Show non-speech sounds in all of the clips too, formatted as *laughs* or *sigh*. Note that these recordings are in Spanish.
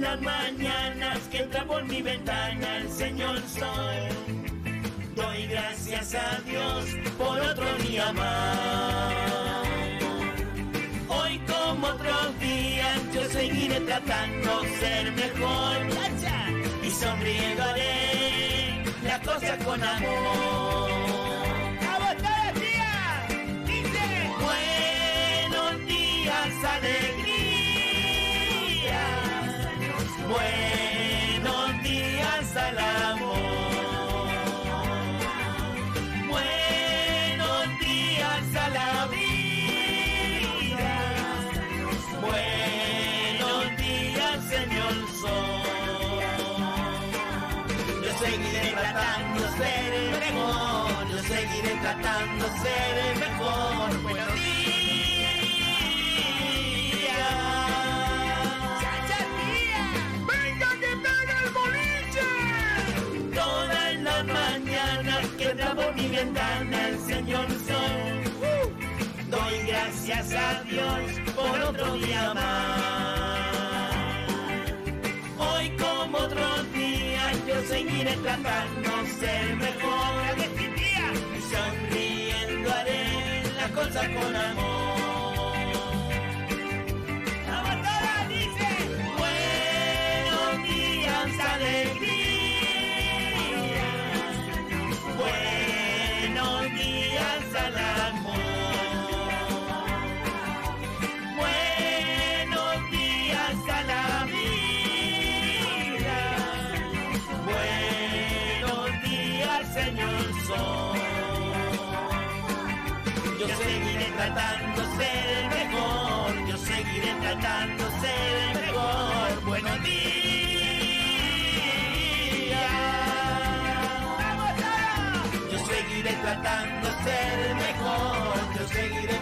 las mañanas que entra por mi ventana el señor sol. Doy gracias a Dios por otro día más. Hoy como otros días yo seguiré tratando ser mejor. Y sonriendo haré las cosas con amor. Buenos días al amor. Buenos días a la vida. Buenos días, señor sol. Yo seguiré tratando de ser el mejor. Yo seguiré tratando de ser el mejor. Buenos días. Por mi ventana el señor sol. Doy gracias a Dios por otro día más. Hoy como otros días yo seguiré tratando ser mejor. Y sonriendo haré las cosas con amor.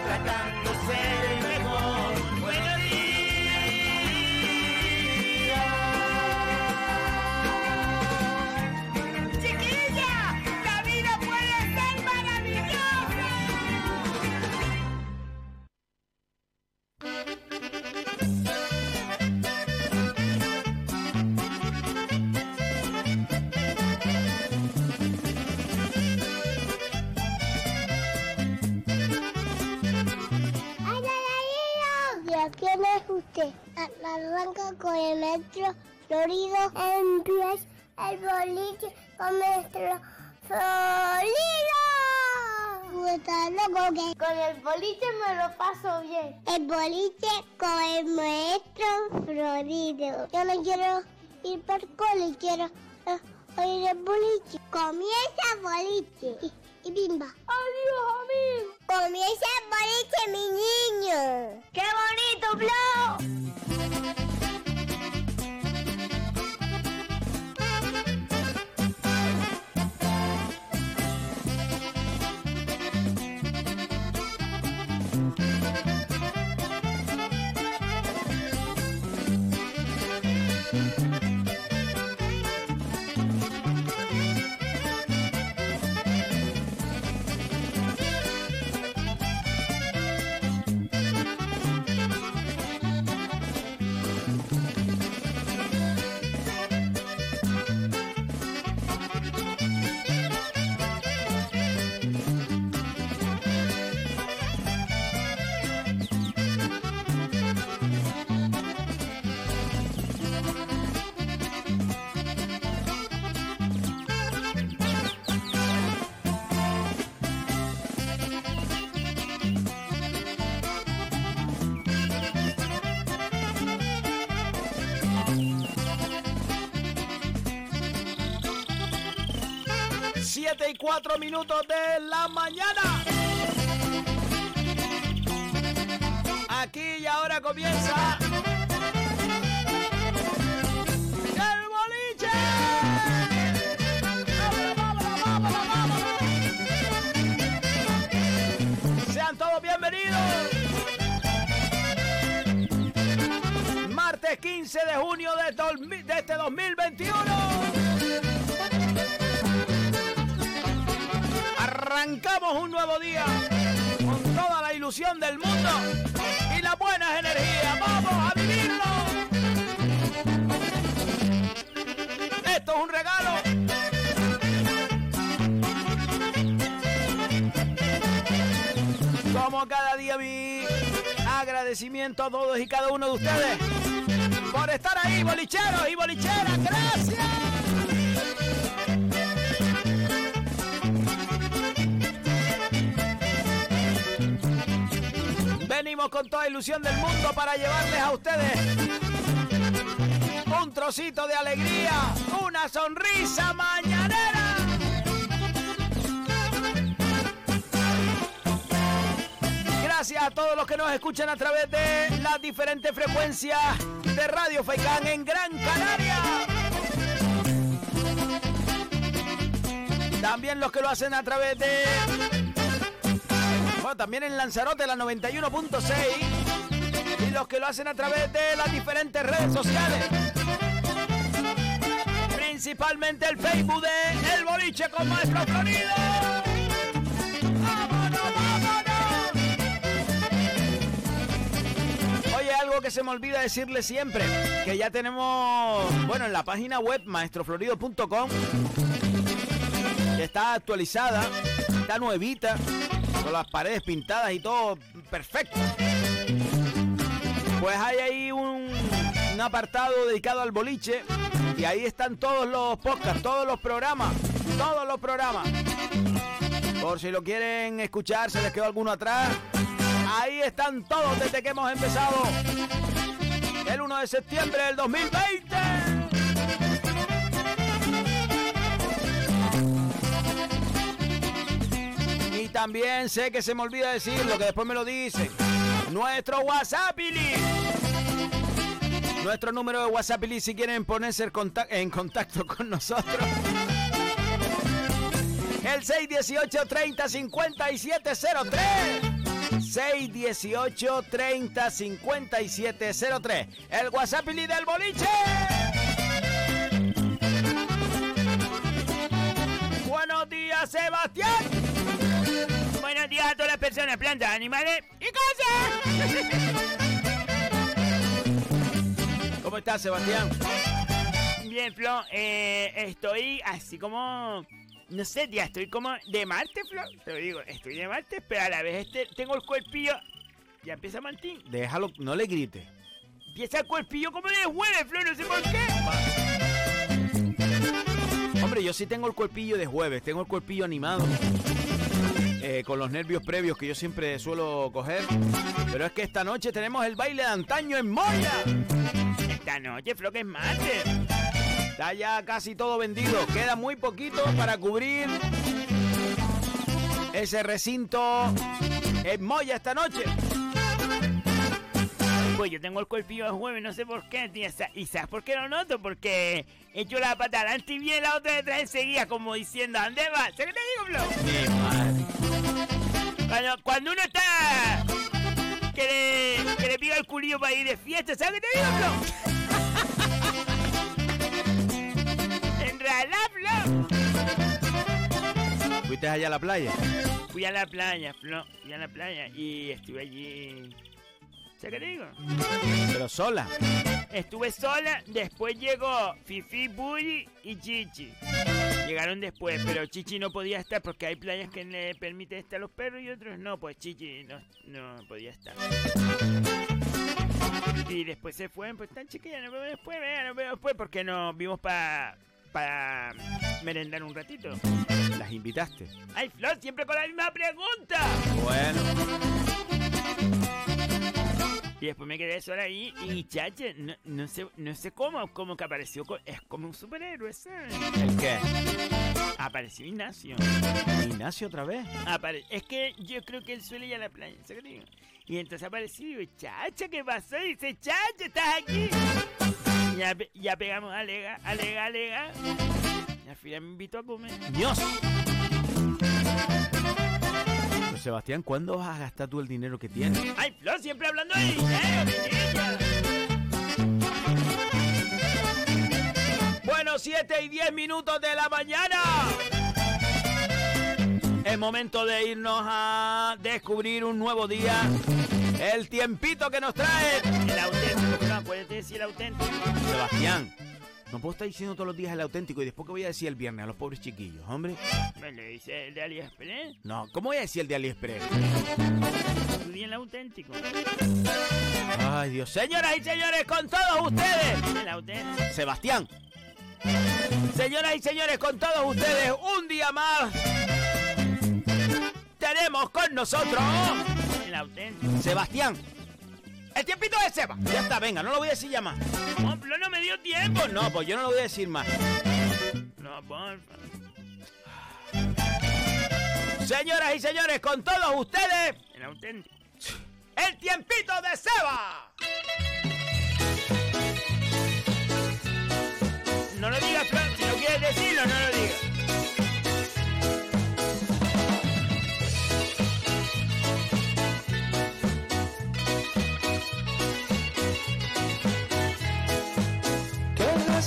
De Arranca con el metro florido. Empieza el boliche con nuestro florido. Está loco que con el boliche me lo paso bien. El boliche con el maestro florido. Yo no quiero ir por cole, quiero eh, oír el boliche. Comienza el boliche. Y, y bimba. Adiós, amigo. Comienza el boliche, mi niño. ¡Qué bonito, Flo! Siete y cuatro minutos de la mañana. Aquí y ahora comienza. ¡El boliche! ¡Vámonos, vámonos, vámonos! Sean todos bienvenidos. Martes 15 de junio de, de este 2021. Arrancamos un nuevo día con toda la ilusión del mundo y las buenas energías. ¡Vamos a vivirlo! Esto es un regalo. Como cada día mi agradecimiento a todos y cada uno de ustedes por estar ahí, bolicheros y bolicheras. Gracias. Venimos con toda ilusión del mundo para llevarles a ustedes un trocito de alegría, una sonrisa mañanera. Gracias a todos los que nos escuchan a través de las diferentes frecuencias de Radio Faicán en Gran Canaria. También los que lo hacen a través de también en Lanzarote, la 91.6. Y los que lo hacen a través de las diferentes redes sociales. Principalmente el Facebook de El Boliche con Maestro Florido. ¡Vámonos, vámonos! Oye, algo que se me olvida decirle siempre, que ya tenemos, bueno, en la página web maestroflorido.com, que está actualizada, está nuevita, las paredes pintadas y todo perfecto. Pues hay ahí un, un apartado dedicado al boliche y ahí están todos los podcasts, todos los programas, todos los programas. Por si lo quieren escuchar, se les quedó alguno atrás. Ahí están todos desde que hemos empezado. El 1 de septiembre del 2020. También sé que se me olvida decirlo, que después me lo dicen. Nuestro WhatsApp. Nuestro número de WhatsApp, si quieren ponerse en contacto con nosotros. El 618 30 57 618 30 57 El WhatsApp del boliche. Buenos días, Sebastián. A todas las personas, plantas, animales y cosas. ¿Cómo estás, Sebastián? Bien, Flo. Eh, estoy así como no sé, ya estoy como de Marte, Flo. Te lo digo, estoy de Marte, pero a la vez este, tengo el cuerpillo. Ya empieza Martín. Déjalo, no le grite. Empieza el cuerpillo como de jueves, Flo, no sé por qué. Hombre, yo sí tengo el cuerpillo de jueves, tengo el cuerpillo animado. Eh, con los nervios previos que yo siempre suelo coger. Pero es que esta noche tenemos el baile de antaño en Moya. Esta noche, Flo, que es martes. Está ya casi todo vendido. Queda muy poquito para cubrir ese recinto en Moya esta noche. Pues yo tengo el cuerpillo de jueves, no sé por qué, tía. ¿Y sabes por qué lo noto? Porque he hecho la pata adelante y viene la otra detrás enseguida, como diciendo, ¿dónde va? ¿Sabes qué te digo, Flo? Mi madre. Cuando, uno está... Que le, que le pica el culillo para ir de fiesta, ¿sabes qué te digo, Flo? *laughs* ¿Fuiste allá a la playa? Fui a la playa, Flo. Fui a la playa y estuve allí. ¿Sabes qué digo? Pero sola. Estuve sola, después llegó Fifi, Bully y Chichi. Llegaron después, pero Chichi no podía estar porque hay playas que le permiten estar a los perros y otros no, pues Chichi no, no podía estar. Y después se fueron, pues tan chiquilla, nos vemos después, venga, nos vemos después porque nos vimos para para merendar un ratito. ¿Las invitaste? ¡Ay, Flor, siempre con la misma pregunta! Bueno. Y después me quedé sola ahí y chache, no, no, sé, no sé cómo, como que apareció, es como un superhéroe, ¿sabes? ¿El qué? Apareció Ignacio. ¿Ignacio otra vez? es que yo creo que él suele ir a la playa, ¿sabes? Y entonces apareció y digo, chacha, ¿qué pasó? Y dice, chacha, ¿estás aquí? Ya, ya pegamos alega, alega, alega. Y al final me invitó a comer. ¡Dios! Sebastián, ¿cuándo vas a gastar tú el dinero que tienes? ¡Ay, Flor, siempre hablando de dinero, Bueno, 7 y 10 minutos de la mañana. Es momento de irnos a descubrir un nuevo día. El tiempito que nos trae. El auténtico, no, puedes decir el auténtico. Sebastián, no puedo estar diciendo todos los días el auténtico y después que voy a decir el viernes a los pobres chiquillos, hombre. ¿Me le dice el de AliExpress? No, ¿cómo voy a decir el de AliExpress? Tú el auténtico. Ay, Dios. Señoras y señores, con todos ustedes. El auténtico. Sebastián. Señoras y señores, con todos ustedes, un día más. Tenemos con nosotros. El auténtico. Sebastián. El tiempito de Seba. Ya está, venga, no lo voy a decir ya más. No, no me dio tiempo. No, pues yo no lo voy a decir más. No, porfa. Señoras y señores, con todos ustedes. El auténtico. El tiempito de Seba. No lo digas, Fran. Si no quieres decirlo, no lo digas.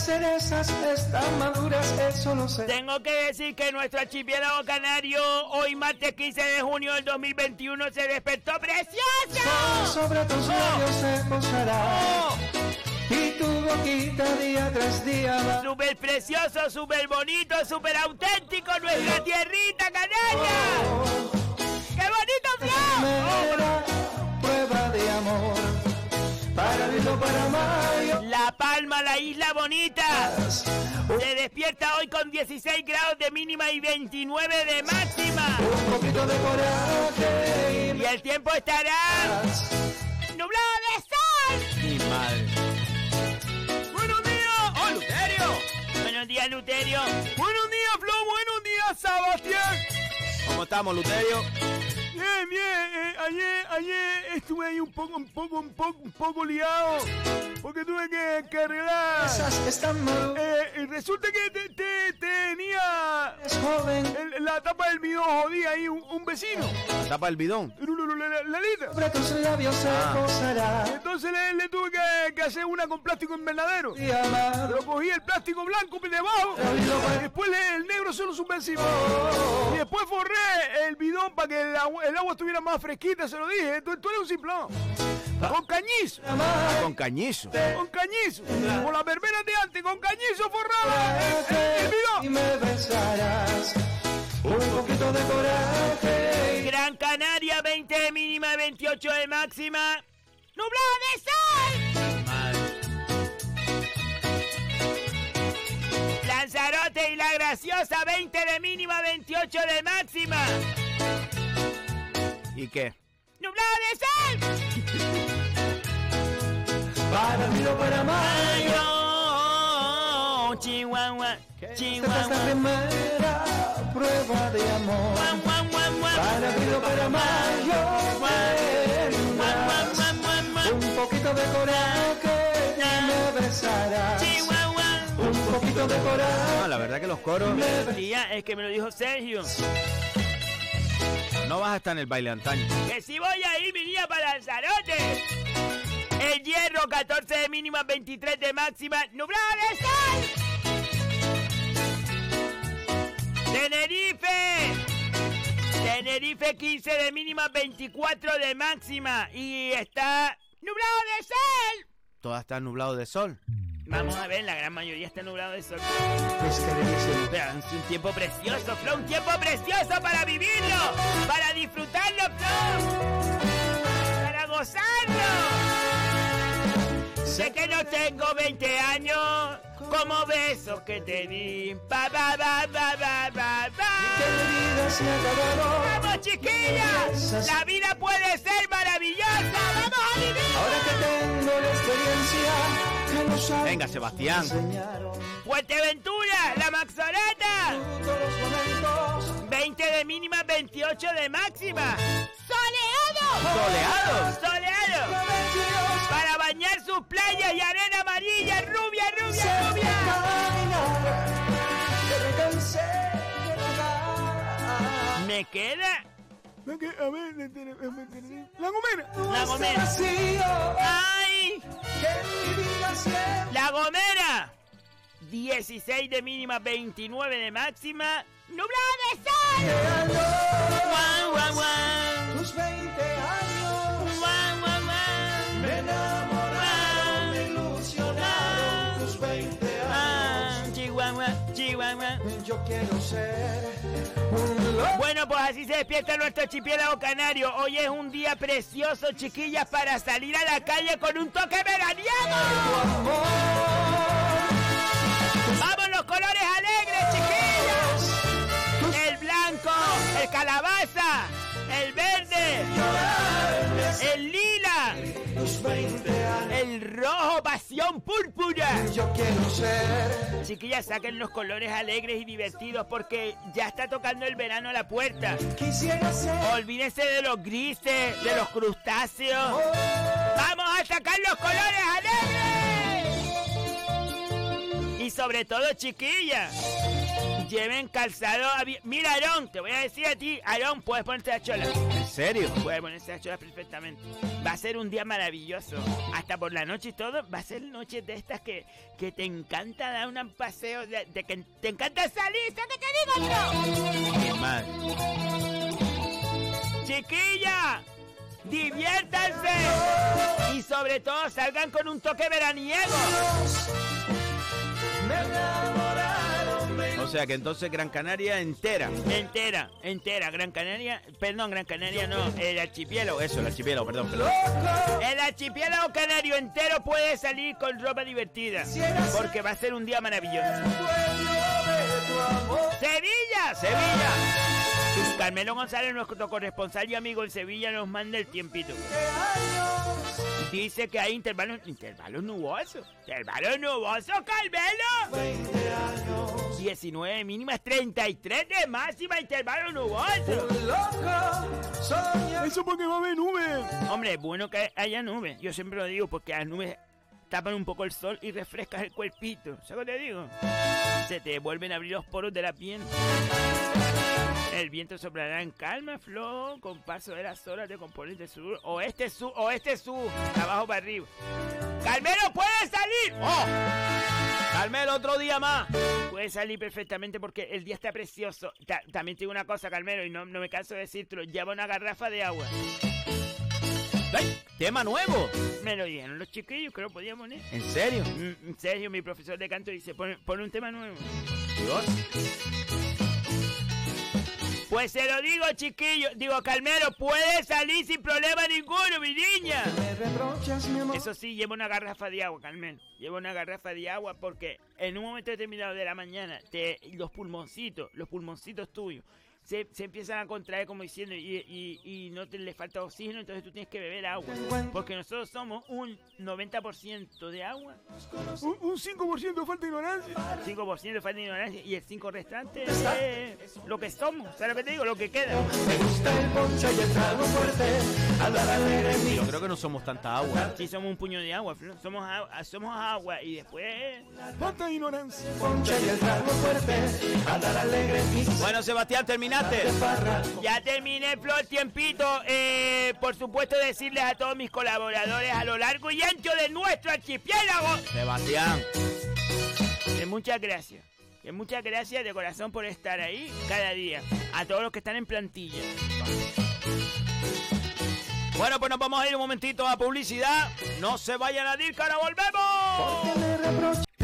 Cerezas están maduras, eso no sé. Tengo que decir que nuestro archipiélago canario, hoy martes 15 de junio del 2021, se despertó precioso. sobre tus labios se posará. Oh. Y tu boquita día tras día va. Súper precioso, súper bonito, súper auténtico, nuestra tierrita canaria. Oh. ¡Qué bonito, Flo! prueba de amor la Palma, la isla bonita. Se despierta hoy con 16 grados de mínima y 29 de máxima. Un poquito de coraje. Y el tiempo estará nublado de sol. Mi madre. Buenos días. ¡Oh, Luterio! Buenos días, Luterio. Buenos días, Flo. Buenos días, Sebastián. ¿Cómo estamos, Luterio? Bien, bien. eh, ayer, ayer estuve ahí un poco, un poco, un poco, un poco liado. Porque tuve que, que arreglar. Esas están maduras. Eh, y resulta que te, te- tenía Es joven. el- la tapa del bidón jodida ahí un, un vecino. La tapa del bidón. La, la- la lita. Sobre tus labios se Ah. Entonces le, le tuve que, que hacer una con plástico invernadero. Pero cogí el plástico blanco de abajo. Después le- el negro solo su encima. Y después forré el bidón para que el agua, el agua estuviera más fresquita, se lo dije. Tú, tú eres un simplón. Con cañizo. Con cañizo. Con cañizo. Con la verbena de antes, con cañizo forraba el, el Y me besarás. Un poquito de coraje. Gran Canaria, 20 de mínima, 28 de máxima. ¡Nublado de sol! Lanzarote y la graciosa, 20 de mínima, 28 de máxima. ¿Y qué? ¡Nublado de sol! Para mí o para mayo. Yo, Chihuahua, Esta es la Chihuahua. primera prueba de amor. Para mí o para mayo. Un poquito de coraje. Y me besarás. Chihuahua. Un poquito de coraje. No, la verdad que los coros Tía, es que me lo dijo Sergio. No vas a estar en el baile antaño. Que si voy a ir, mi niña, para Lanzarote. El hierro, 14 de mínima, 23 de máxima. ¡Nublado de sol! Tenerife. Tenerife, 15 de mínima, 24 de máxima. Y está nublado de sol. Todo está nublado de sol. Vamos a ver, la gran mayoría está nublado de sol. Pero es un tiempo precioso, Flo, un tiempo precioso para vivirlo, para disfrutarlo, Flo, para gozarlo. Sé que no tengo 20 años, como besos que te di. Ba, ba, ba, ba, ba, ba, ba. ¡Vamos, chiquillas! La vida puede ser maravillosa. ¡Vamos a vivir! Ahora que tengo la experiencia. Que los años Venga, Sebastián. Fuerteventura, la Maxorata. Todos los momentos. 20 de mínima, 28 de máxima. ¡Soleado! ¡Soleado! ¡Soleado! Para bañar sus playas y arena amarilla, rubia, rubia, rubia. me queda A ver, la gomera. la Este gomera. mi vida siempre. ¡La gomera! 16 de mínima, 29 de máxima. ¡Nublado de sol! ¡Guau, guau, guau! Tus 20 años ¡Guau, guau, guau! me enamoraron, me ilusionaron. Tus 20 Ah, años Chihuahua, Chihuahua. yo quiero ser un loco. Bueno, pues así se despierta nuestro archipiélago canario. Hoy es un día precioso, chiquillas, para salir a la calle con un toque veraniego. ¡Vamos los colores alegres, chiquillas! El blanco, el calabaza, el verde, el lila, Tus 20 años el rojo, pasión púrpura. yo quiero ser. Chiquillas, saquen los colores alegres y divertidos porque ya está tocando el verano a la puerta. Quisiera ser. Olvídense de los grises, de los crustáceos. ¡Vamos a sacar los colores alegres! Sobre todo, chiquillas, lleven calzado abi- Mira, Aarón, te voy a decir a ti, Aarón, puedes ponerte la chola. ¿En serio? Puedes ponerse la chola perfectamente. Va a ser un día maravilloso. Hasta por la noche y todo, va a ser noches de estas que, que te encanta dar un paseo, de, de que te encanta salir. ¿Sabes qué te digo yo? Qué mal. Chiquilla, diviértanse y sobre todo salgan con un toque veraniego. O sea que entonces Gran Canaria entera. Entera, entera, Gran Canaria, perdón, Gran Canaria no, el archipiélago, Eso, el archipiélago, perdón, perdón. el archipiélago canario entero puede salir con ropa divertida, porque va a ser un día maravilloso. Sevilla, Sevilla. Carmelo González, nuestro corresponsal y amigo en Sevilla, nos manda el tiempito. Dice que hay intervalos, intervalos nubosos. Intervalos nubosos, Carmelo. 19 mínimas, 33 de máxima, intervalo nuboso. Un loco soñador. Eso porque va a haber nube. Hombre, es bueno que haya nubes. Yo siempre lo digo porque las nubes tapan un poco el sol y refrescas el cuerpito. ¿Sabes lo que te digo? Se te vuelven a abrir los poros de la piel. El viento soplará en calma, flow, con paso de las horas de componente sur, oeste, sur, oeste, sur, abajo para arriba. ¡Carmelo, puedes salir! ¡Oh! Carmelo, otro día más. Puedes salir perfectamente porque el día está precioso. Ta- también tengo una cosa, Carmelo, y no, no me canso de decírtelo. Lleva una garrafa de agua. ¡Ey! ¡Tema nuevo! Me lo dijeron los chiquillos que lo podía poner. ¿En serio? Mm, En serio, mi profesor de canto dice, pon, pon un tema nuevo. Dios. Pues se lo digo, chiquillo. Digo, Carmelo, puede salir sin problema ninguno, mi niña. Mi. Eso sí, lleva una garrafa de agua, Carmelo. Lleva una garrafa de agua porque en un momento determinado de la mañana, te, los pulmoncitos, los pulmoncitos tuyos, se, se empiezan a contraer como diciendo y, y- y no te le falta oxígeno, entonces tú tienes que beber agua. Porque nosotros somos un 90% de agua, Un, un 5% falta de ignorancia. 5% falta de ignorancia y el 5% restante es lo que somos. ¿Sabes lo que te digo? Lo que queda. Me gusta el ponche y el trago fuerte. Yo creo que no somos tanta agua. Sí, somos un puño de agua, somos, agua- somos agua y después... Falta de ignorancia. ponche y el trago fuerte. Hablar alegre en mi Bueno, Sebastián, terminaste. Ya terminé, Flor, tiempito. Eh, por supuesto, decirles a todos mis colaboradores a lo largo y ancho de nuestro archipiélago Sebastián. que muchas gracias. Que muchas gracias de corazón por estar ahí cada día. A todos los que están en plantilla. Bueno, pues nos vamos a ir un momentito a publicidad. No se vayan a ir, que ahora volvemos.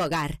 hogar.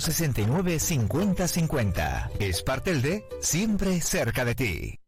69 50 50. Espartelde, siempre cerca de ti.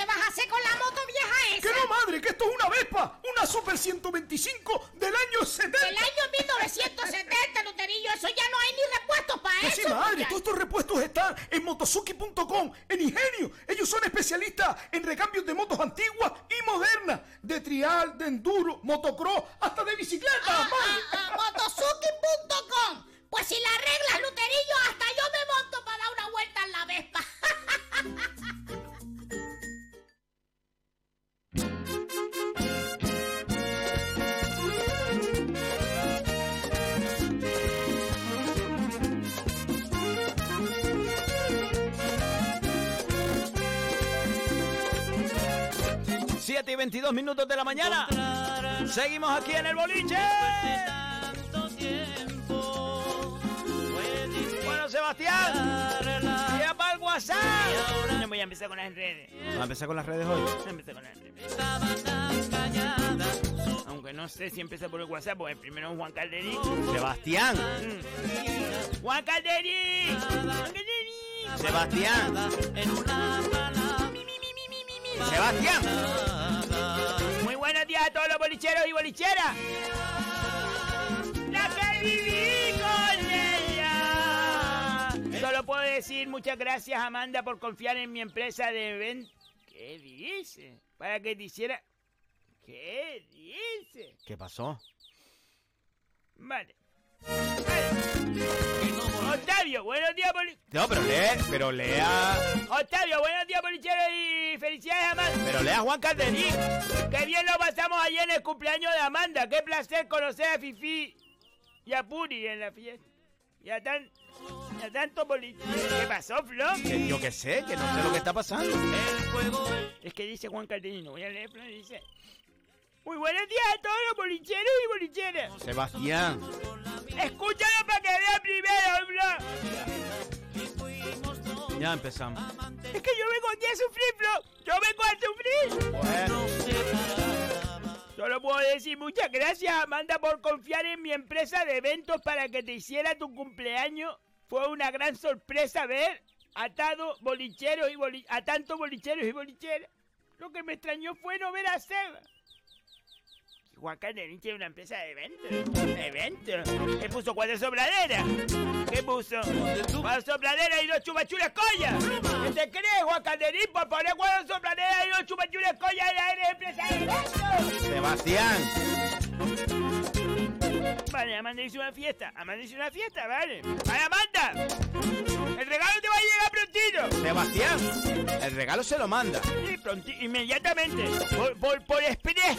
¿Qué vas a hacer con la moto vieja esa? Que no, madre, que esto es una Vespa. Una Super 125 del año 70. Del año 1970, Luterillo, eso ya no hay ni repuestos para eso. sí, madre, todos estos repuestos están en motosuki.com, en Ingenio. Ellos son especialistas en recambios de motos antiguas y modernas, de trial, de enduro, motocross, hasta de bicicleta, Ah, madre. ah, ah, motosuki.com. Pues si la 7 y 22 minutos de la mañana. Seguimos aquí en el boliche. Bueno, Sebastián. Tira para el WhatsApp. No voy a empezar con las redes. Vamos a empezar con las redes hoy. Voy a empezar con las redes. Aunque no sé si empieza por el WhatsApp, porque primero es Juan Calderín. Sebastián. Mm. ¡Juan Calderín! Sebastián. Sebastián. Muy buenos días a todos los bolicheros y bolicheras. La que viví con ella. Solo puedo decir muchas gracias, Amanda, por confiar en mi empresa de eventos. ¿Qué dice? Para que te hiciera. ¿Qué dice? ¿Qué pasó? Vale. Octavio, buenos días, boli... No, pero lee, pero lea. Octavio, buenos días, bolicheros y felicidades, Amanda. Pero lea Juan Calderín. Qué bien lo pasamos ayer en el cumpleaños de Amanda. Qué placer conocer a Fifi y a Puri en la fiesta. Y a, tan, a tanto boliche. ¿Qué pasó, Flo? Que yo qué sé, que no sé lo que está pasando. Es que dice Juan Calderino, voy a leer, Flo, dice... Muy buenos días a todos los bolicheros y bolicheras. Sebastián. Escúchalo para que vea primero, Flo. Ya empezamos. Es que yo vengo aquí a sufrir, Flo. Yo vengo a sufrir. Bueno, Solo puedo decir muchas gracias, Amanda, por confiar en mi empresa de eventos para que te hiciera tu cumpleaños. Fue una gran sorpresa ver a tantos bolicheros y boli- a tantos bolicheros y bolicheras. Lo que me extrañó fue no ver a Seba. Juan Calderín tiene una empresa de eventos. ¿Eventos? ¿Qué puso cuatro sopladeras? ¿Qué puso? Cuatro sopladeras y dos chupachuras collas. ¿Qué te crees, Juan Calderín, por poner cuatro sopladeras y dos chupachuras collas en la empresa de eventos? Sebastián. Vale, Amanda hizo una fiesta. Amanda hizo una fiesta, vale. ¡Vale, Amanda! ¡El regalo te va a llegar prontito! Sebastián. El regalo se lo manda. Sí, pronti inmediatamente. Por, por, por express.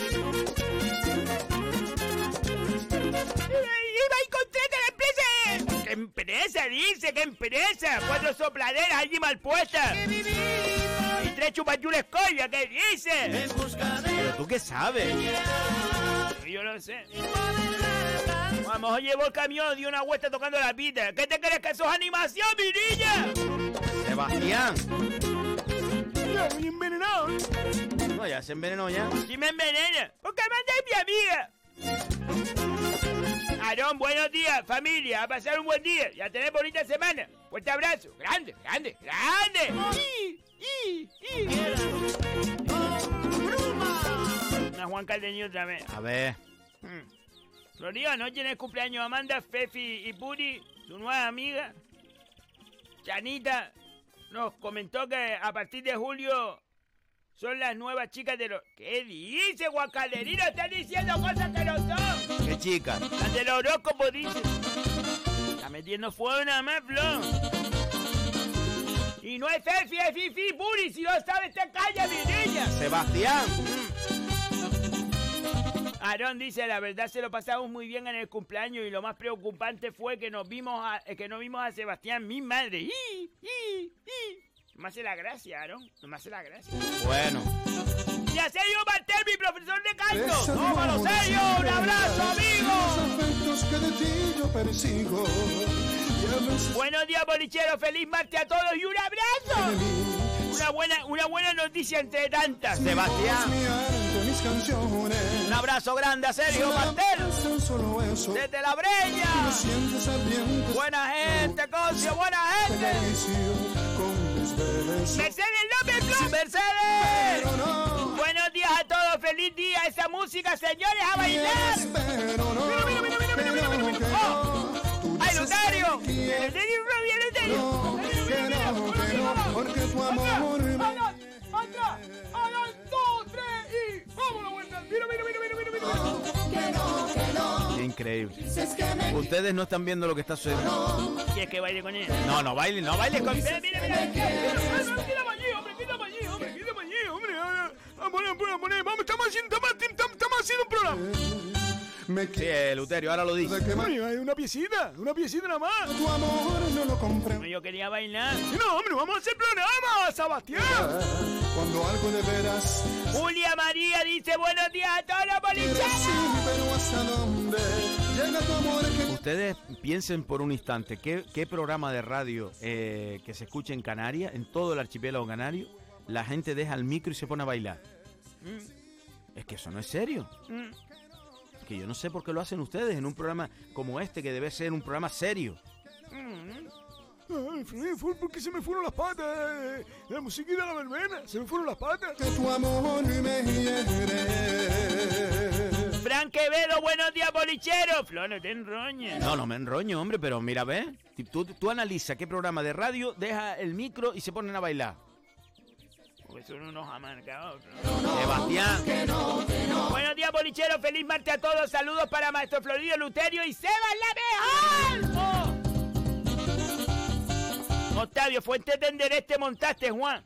¡Iba y contrata la empresa! ¿Qué empresa, dice? ¿Qué empresa? Cuatro sopladeras allí mal puestas. Y tres chupachules colla, ¿qué dice? Pero tú qué sabes. Yo no sé. A lo mejor llevó el camión, dio una vuelta tocando la pita. ¿Qué te crees que eso es animación, mi niña? Sebastián. Ya, muy envenenado. No, ya se envenenó ya. Si me envenena. Porque Amanda es mi amiga. Aarón, buenos días, familia. A pasar un buen día y a tener bonita semana. Fuerte abrazo. Grande, grande, grande. ¡Y! ¡Y! ¡Y! Una Juan Caldeño otra vez. A ver. Hmm. Florida, anoche en el cumpleaños Amanda, Fefi y Puri, su nueva amiga, Chanita, nos comentó que a partir de julio son las nuevas chicas de los... ¿Qué dice, Guacalderino? Están diciendo cosas que no son. ¿Qué chica? Las del horóscopo, dice. Está metiendo fuego nada más, Flo. Y no es Fefi, es Fifi, Puri. Si no sabes, te calla, mi niña. Sebastián. Aarón dice, la verdad se lo pasamos muy bien en el cumpleaños y lo más preocupante fue que nos vimos a, eh, que no vimos a Sebastián, mi madre. ¡Y, y, y! No me hace la gracia, Aarón. No me hace la gracia. Bueno. Y a Sergio Martel, mi profesor de canto. ¡Tómalo, Sergio! ¡Un abrazo, amigo! afectos que de ti yo persigo. Y a veces Buenos días, bolichero. Feliz martes a todos y un abrazo. Una buena, una buena noticia entre tantas. Sebastián. Mis canciones. Un abrazo grande a Sergio Martel. Tan solo eso. Desde la breña. Buena gente, Cocio, buena gente. Mercedes López Flor. Mercedes. No, Buenos días a todos. Feliz día. Esa música, señores, a bailar. pero no. Mira, mira, mira, mira, mira, mira, mira, mira. Oh, ¡Ay, ¡Atrás! ¡Atrás! ¡Atrás! ¡Dos, ¡Vamos increíble. Ustedes no están viendo lo que está sucediendo. ¿Quieres que baile con él? No, no bailen, no bailen con. Mira, mira, mira. Quítame allí, hombre, quítame allí, hombre, quítame allí, hombre. Vamos vamos poner, vamos, estamos haciendo, estamos haciendo un programa. Me Sí, eh, Luterio, ahora lo dice. una piecita, una piecita nada más. tu amor no lo comprendo. Yo quería bailar. No, hombre, vamos a hacer programa, Sebastián. Cuando algo de veras Julia María dice buenos días a todos los quieres bolicheros. ir, pero hasta dónde llega tu amor que Ustedes piensen por un instante, ¿qué, qué programa de radio eh, que se escucha en Canarias, en todo el archipiélago canario, la gente deja el micro y se pone a bailar? Es que eso no es serio. Mm. Que yo no sé por qué lo hacen ustedes en un programa como este, que debe ser un programa serio. Ay, fue, porque se me fueron las patas. La musiquita de la verbena. Se me fueron las patas. que tu amor me hiere. Fran Quevedo, buenos días bolicheros. Flor, no te enroñes. No, no me enroño, hombre, pero mira, ve. Tú, tú analiza qué programa de radio deja el micro y se ponen a bailar. Porque son unos amargados. Flor. Sebastián. Buenos días bolicheros, feliz martes a todos. Saludos para Maestro Florido Luterio y Sebas la mejor. Oh. Octavio, fuente tenderete montaste, Juan.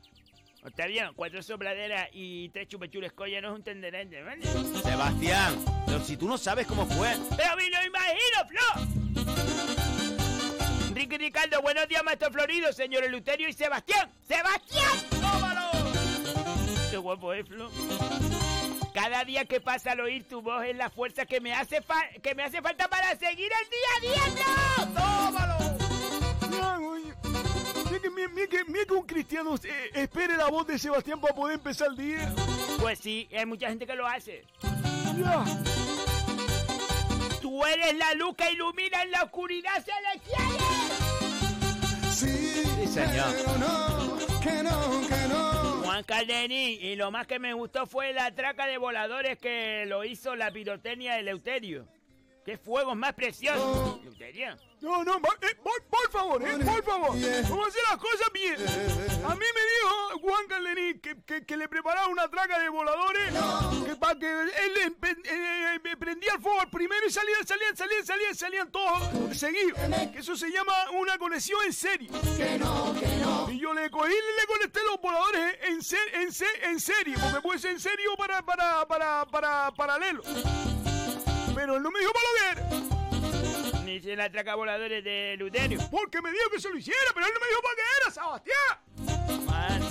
Octavio, cuatro sopladeras y tres chupechules colla no es un tenderete, ¿vale? Sebastián. Pero si tú no sabes cómo fue. Pero a mí no imagino, Flo. Ricky Ricardo, buenos días, Maestro Florido, señor Luterio y Sebastián. ¡Sebastián! Qué guapo es, Flo. Cada día que pasa al oír tu voz es la fuerza que me hace, fa- que me hace falta para seguir el día a día, Flo. ¡Tómalo! Mira que, que, mira que un cristiano eh, espere la voz de Sebastián para poder empezar el día. Pues sí, hay mucha gente que lo hace. Ya. Tú eres la luz que ilumina en la oscuridad celestial. Sí, Sí, señor. pero no, que no, que no. Juan y lo más que me gustó fue la traca de voladores que lo hizo la pirotecnia de Leuterio. ¡Qué fuegos más preciosos! Leuterio. No, no, eh, por, por favor, eh, por favor. Vamos a hacer las cosas bien. A mí me dijo Juan Calderín que, que, que le preparaba una traca de voladores que para que él eh, eh, prendía el fuego al primero y salían, salían, salían, salían, salían todos seguidos. Que eso se llama una conexión en serie. Y yo le cogí y le conecté los voladores en, se- en, se- en serie, porque puede ser en serio para, para, para, para paralelo. Pero él no me dijo para lo que era. Ni se la traca voladores de Leuterio. Porque me dijo que se lo hiciera, pero él no me dijo para qué era, Sebastián. Man.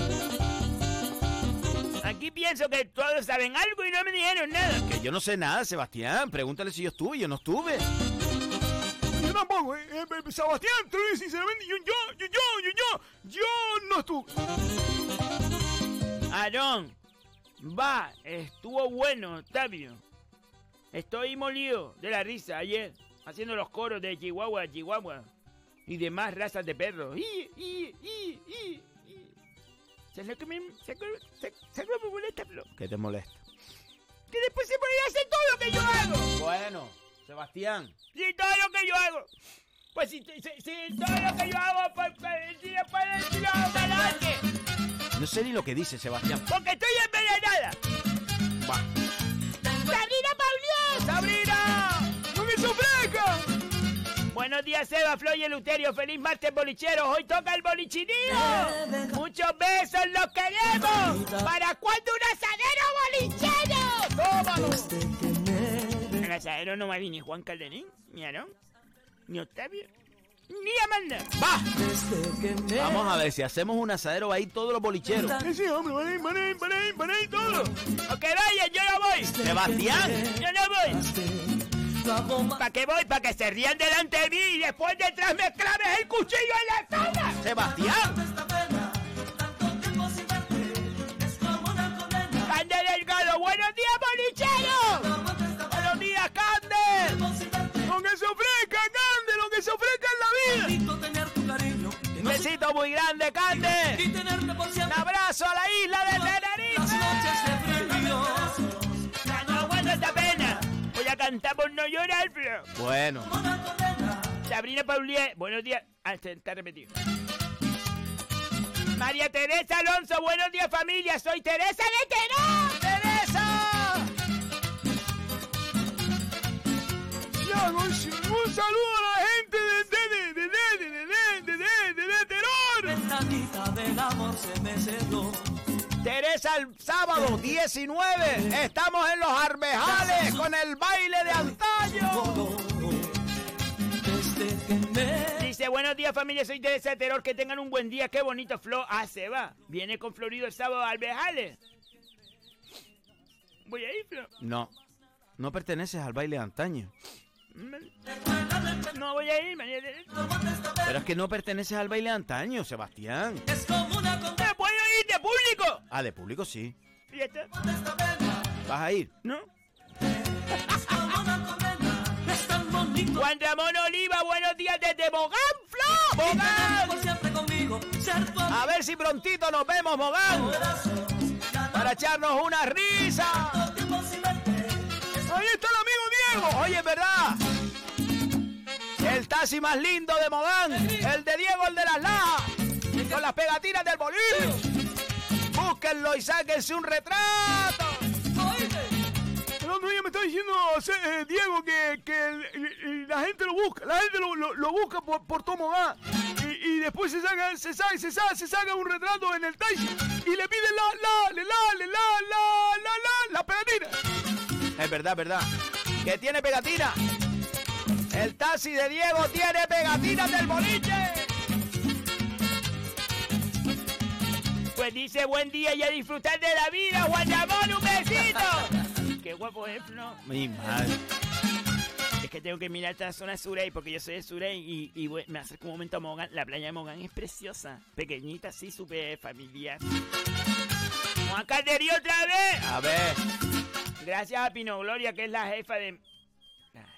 Aquí pienso que todos saben algo y no me dijeron nada. Que yo no sé nada, Sebastián. Pregúntale si yo estuve. Yo no estuve. Yo tampoco, eh, eh, eh, Sebastián, te lo digo sinceramente, yo, yo, yo, yo, yo, yo, yo no estuve. Aarón, va, estuvo bueno, Octavio. Estoy molido de la risa ayer, haciendo los coros de Chihuahua, Chihuahua y demás razas de perros. Y, y, y, y, y. ¿Sabes lo que me, molesta, Flo? ¿Qué te molesta? Que después se puede hacer todo lo que yo hago. Bueno, Sebastián. Sí, todo lo que yo hago. Pues si, si, si todo lo que yo hago, pues, pues, si después decirlo adelante. No sé ni lo que dice Sebastián. Porque estoy envenenada. Va. Buenos días, Seba, Flo y Eluterio. Feliz martes, bolicheros. Hoy toca el bolichinío. Muchos besos, los queremos. ¿Para cuándo un asadero bolichero? El asadero no va a venir Juan Calderín, ni Aarón, ni Octavio, ni Amanda. ¡Va! Vamos a ver, si hacemos un asadero va a ir todos los bolicheros. Sí, sí, hombre, van ahí, van ahí, van ahí, van ahí todos. O que vayan, yo no voy. Sebastián. Yo no voy. ¿Para qué voy? ¿Para que se rían delante de mí y después detrás me claves el cuchillo en la zona? Sebastián. ¡Cande Delgado! ¡Buenos días, bolichero! ¡Buenos días, Cande! Lo que se ofrezca, Cande, lo que se ofrezca en la vida. Un besito muy grande, Cande. Un abrazo a la isla de Tenerife. Por no llorar. Bueno. Sabrina Paulier, buenos días. Ah, está repetido. María Teresa Alonso, buenos días familia. Soy Teresa de Terón. ¡Teresa! Ya, un, un saludo a la gente de, de, de, de, de, de, de, de, de, de, de, de Terón. ventanita del amor se me cerró. Teresa, el sábado 19 estamos en los Armejales con el baile de antaño. Dice, buenos días familia, soy Teresa Terror, que tengan un buen día, qué bonito Flo. Ah, se va. Viene con Florido el sábado al Bejales. Voy a ir, Flo. No, no perteneces al baile de antaño. No voy a ir, mañana. Pero es que no perteneces al baile de antaño, Sebastián. Es como una de público! Ah, de público sí. ¿Y esto? ¿Vas a ir? ¿No? *laughs* Juan Ramón Oliva, buenos días desde Mogán, Flo. ¡Mogán! A ver si prontito nos vemos, Mogán. Para echarnos una risa. Ahí está el amigo Diego. Oye, ¿verdad? El taxi más lindo de Mogán. El de Diego, el de las lajas. Con las pegatinas del bolillo. Búsquenlo y sáquense un retrato. El otro día me está diciendo eh, Diego que, que el- el- la gente lo busca, la gente lo, lo- lo busca por, por todo Mogán. Y, y después se saca, se saca, se saca, se saca un retrato en el taxi y le piden la, la, le, la, le, la, la, la, la, la pegatina. Es verdad, verdad. Que tiene pegatina. El taxi de Diego tiene pegatinas del boliche. Pues dice buen día y a disfrutar de la vida, Juan Ramón, un besito. *laughs* Qué guapo es, Flo. Mi madre. Es que tengo que mirar esta zona Surey porque yo soy de Surey y, y voy- me acerco un momento a Mogán. La playa de Mogán es preciosa. Pequeñita, así, súper familiar. Juan Calderí otra vez. A ver. Gracias a Pino Gloria, que es la jefa de...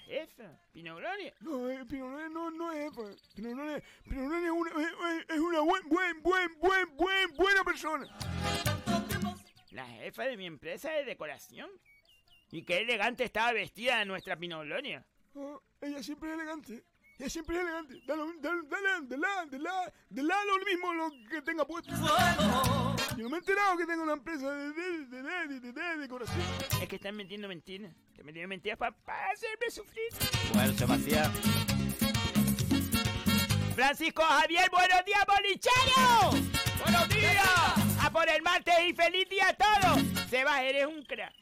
¿La jefa? ¿Pino Gloria? No, eh, no, no es, Pinolé, Pinolé es una, es, es una buen, buen, buen, buen, buen, buena persona. La jefa de mi empresa de decoración. Y qué elegante estaba vestida nuestra Pino Gloria. Ah, ella siempre es elegante. Ella siempre es elegante. Dale, dale, dale, de la, de la, de la lo mismo lo que tenga puesto. Yo no me he enterado que tenga una empresa de, de, de, de, de- de decoración. Es que están metiendo mentiras. Están metiendo mentiras para hacerme sufrir. Bueno, Sebastián. Francisco Javier, buenos días, bolichero. Buenos días. A por el martes y feliz día a todos. Sebas, eres un crack.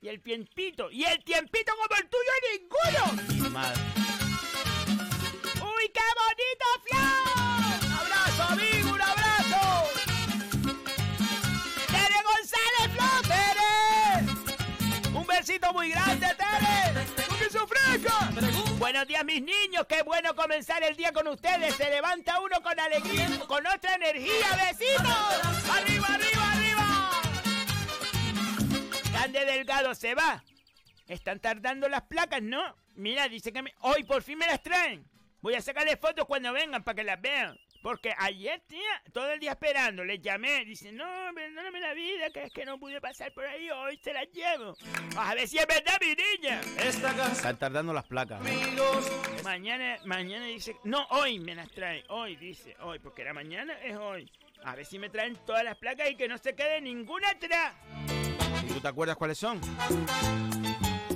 Y el tiempito, y el tiempito como el tuyo, ninguno. Madre. ¡Uy, qué bonito, Flo! ¡Un abrazo, amigo! Besito muy grande, Tere! ¡No que se ofrezca! Buenos días, mis niños. Qué bueno comenzar el día con ustedes. Se levanta uno con alegría, con otra energía. ¡Besitos! ¡Arriba, arriba, arriba! Grande Delgado se va. Están tardando las placas, ¿no? Mira, dice que me- hoy por fin me las traen. Voy a sacarle fotos cuando vengan para que las vean. Porque ayer, tía, todo el día esperando, les llamé. Dice, no, perdóname la vida, que es que no pude pasar por ahí, hoy se las llevo. A ver si es verdad, mi niña. Están tardando las placas. Mañana, mañana dice, no, hoy me las trae, hoy dice, hoy, porque la mañana es hoy. A ver si me traen todas las placas y que no se quede ninguna atrás. ¿Y tú te acuerdas cuáles son?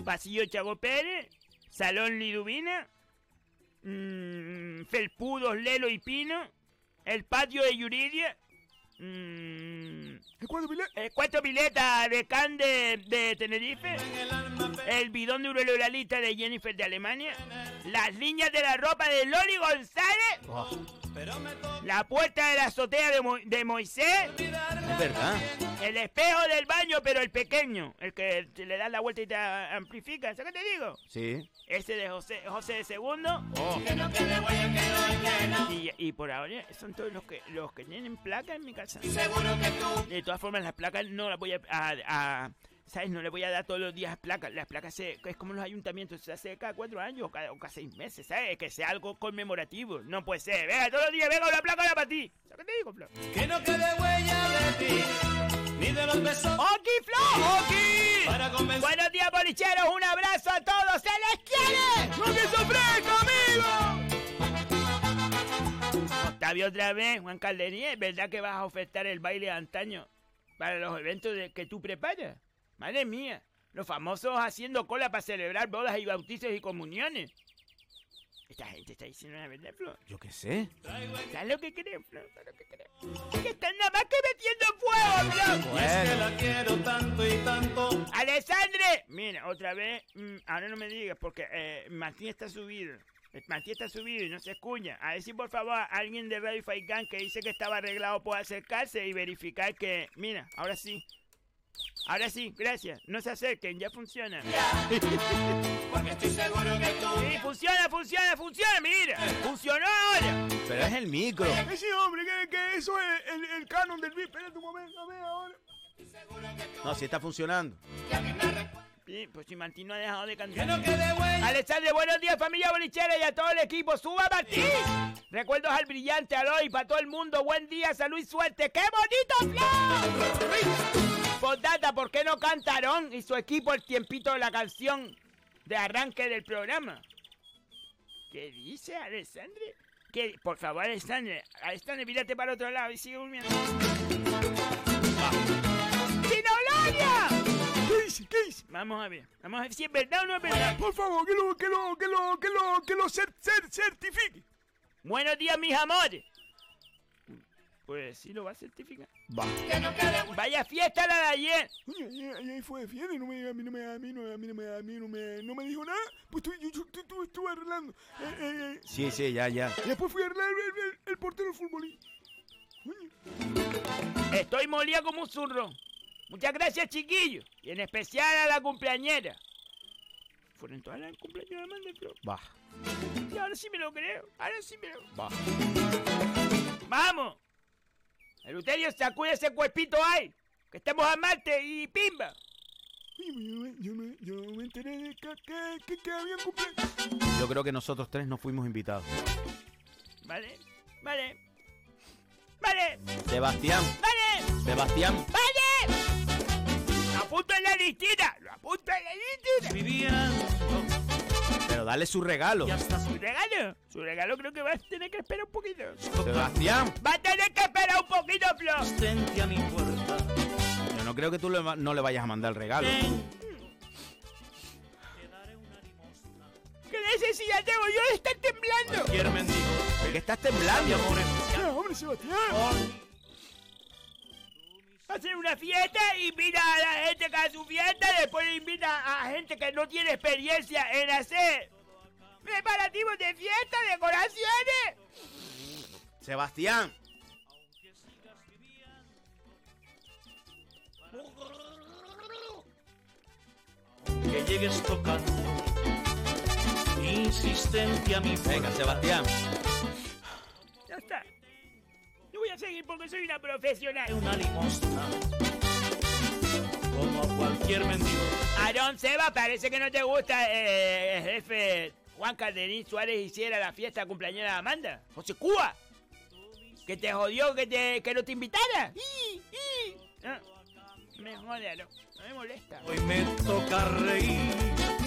Pasillo Chago Pérez, Salón Liduvina, mm, Felpudos, Lelo y Pino, el patio de Yuridia, mm, ¿El cuatro pilet? el piletas de Can de, de Tenerife, el bidón de Urololalita de Jennifer de Alemania, las líneas de la ropa de Loli González, Oh, la puerta de la azotea de, Mo- de Moisés, es verdad. El espejo del baño, pero el pequeño, el que te le das la vuelta y te amplifica, ¿sabes qué te digo? Sí. Ese de José, José de Segundo. Oh, Y, y por ahora son todos los que los que tienen placa en mi casa. De todas formas, las placas no las voy a, a- a- ¿Sabes? No le voy a dar todos los días placas. Las placas se- es como los ayuntamientos, se hace cada cuatro años o cada, o cada seis meses, ¿sabes? Que sea algo conmemorativo. No puede ser. Venga, todos los días, venga una placa para ti. ¿Sabes qué te digo, Flo? Que no quede huella de ti, ni de los besos. ¡Oki, Flo! ¡Oki! Para. Buenos días, bolicheros. Un abrazo a todos. ¡Se les quiere! ¡No que se ofrezca, amigo! Octavio otra vez, Juan Caldería, ¿es verdad que vas a ofertar el baile de antaño para los eventos de- que tú preparas? Madre mía, los famosos haciendo cola para celebrar bodas y bautizos y comuniones. Esta gente está diciendo la verdad, Flor. Yo qué sé. ¿Sabes lo que creen, Flor? ¿Sabes lo que creen? Que están nada más que metiendo fuego, Flor. Y es que la quiero tanto y tanto. ¡Alessandre! Mira, otra vez, mm, ahora no me digas porque eh, Martín está subido. Eh, Martín está subido y no se escucha. A ver si por favor alguien de Radio Faikan que dice que estaba arreglado puede acercarse y verificar que... Mira, ahora sí. Ahora sí, gracias. No se acerquen, ya funciona. *laughs* Porque estoy seguro que tú. Sí, funciona, funciona, funciona, mira. Funcionó ahora. Pero es el micro. Ese hombre, que, que eso es el, el canon del beat. Espera un momento, a ver ahora. No, sí está funcionando. Sí, pues si Martín no ha dejado de cantar. Alexandre, buenos días familia bolichera y a todo el equipo. ¡Suba Martín! Recuerdos al brillante, al hoy, para todo el mundo. Buen día, salud y suerte. ¡Qué bonito flow! Postdata, ¿por qué no cantaron y su equipo el tiempito de la canción de arranque del programa? ¿Qué dice Alexandre? ¿Qué? Por favor, Alexandre. Alexandre, mírate para otro lado y sigue durmiendo. ¡Sinologia! ¿Qué dice? ¿Qué dice? Vamos a ver. Vamos a ver si es verdad o no es verdad. Por favor, que lo, que lo, que lo, que lo, que lo cer- cer- certifique. Buenos días, mis amores. Pues sí lo va a certificar. Va. Vaya fiesta la de ayer. Oye, ayer, ayer fue de fiesta y no me, a mí no me, a mí no, a mí no me, a mí no me, no me dijo nada. Pues tú, yo, yo, tú- tú estuve arreglando. Eh, eh, eh, Sí, sí, ya, ya. y después fui a arreglar el, el, el portero del futbolín. Estoy molida como un zurro. Muchas gracias, chiquillos. Y en especial a la cumpleañera. Fueron todas las cumpleaños de Amanda Flor. Va. Y ahora sí me lo creo. Ahora sí me lo Va. ¡Vamos! Eleuterio, sacude ese cuerpito ahí. Que estamos a Marte y pimba. Yo, me- yo, me, yo me enteré de que, que, que, que habían cumpleaños. Yo creo que nosotros tres no fuimos invitados. Vale, vale. Vale, Sebastián. vale, Sebastián. vale. Lo apunto en la listita. Lo apunto en la listita. Viviendo. Pero dale su regalo. Y hasta ¿Su regalo? Su regalo creo que va a tener que esperar un poquito. Sebastián. Va a tener que esperar un poquito, Flo. a mi puerta. Yo no creo que tú le no le vayas a mandar el regalo. ¿Qué necesidad tengo yo de estar temblando? Cualquier mendigo. ¿De qué estás Mi temblando? amor especial. Ya, hombre, Sebastián. Por Hacer una fiesta, invita a la gente que hace su fiesta, después invita a gente que no tiene experiencia en hacer preparativos de fiesta, decoraciones. Sebastián. que llegues tocando. Insistente a mi. Venga, Sebastián. Seguir porque soy una profesional. Una limosna. Como cualquier mendigo. Aarón Seba, parece que no te gusta eh, el jefe Juan Calderín Suárez hiciera la fiesta cumpleañera de Amanda. José Cuba. Que te jodió que, te, que no te invitara. ¡Y, y! Ah, me jode, Aarón. No me molesta. Hoy me toca reír.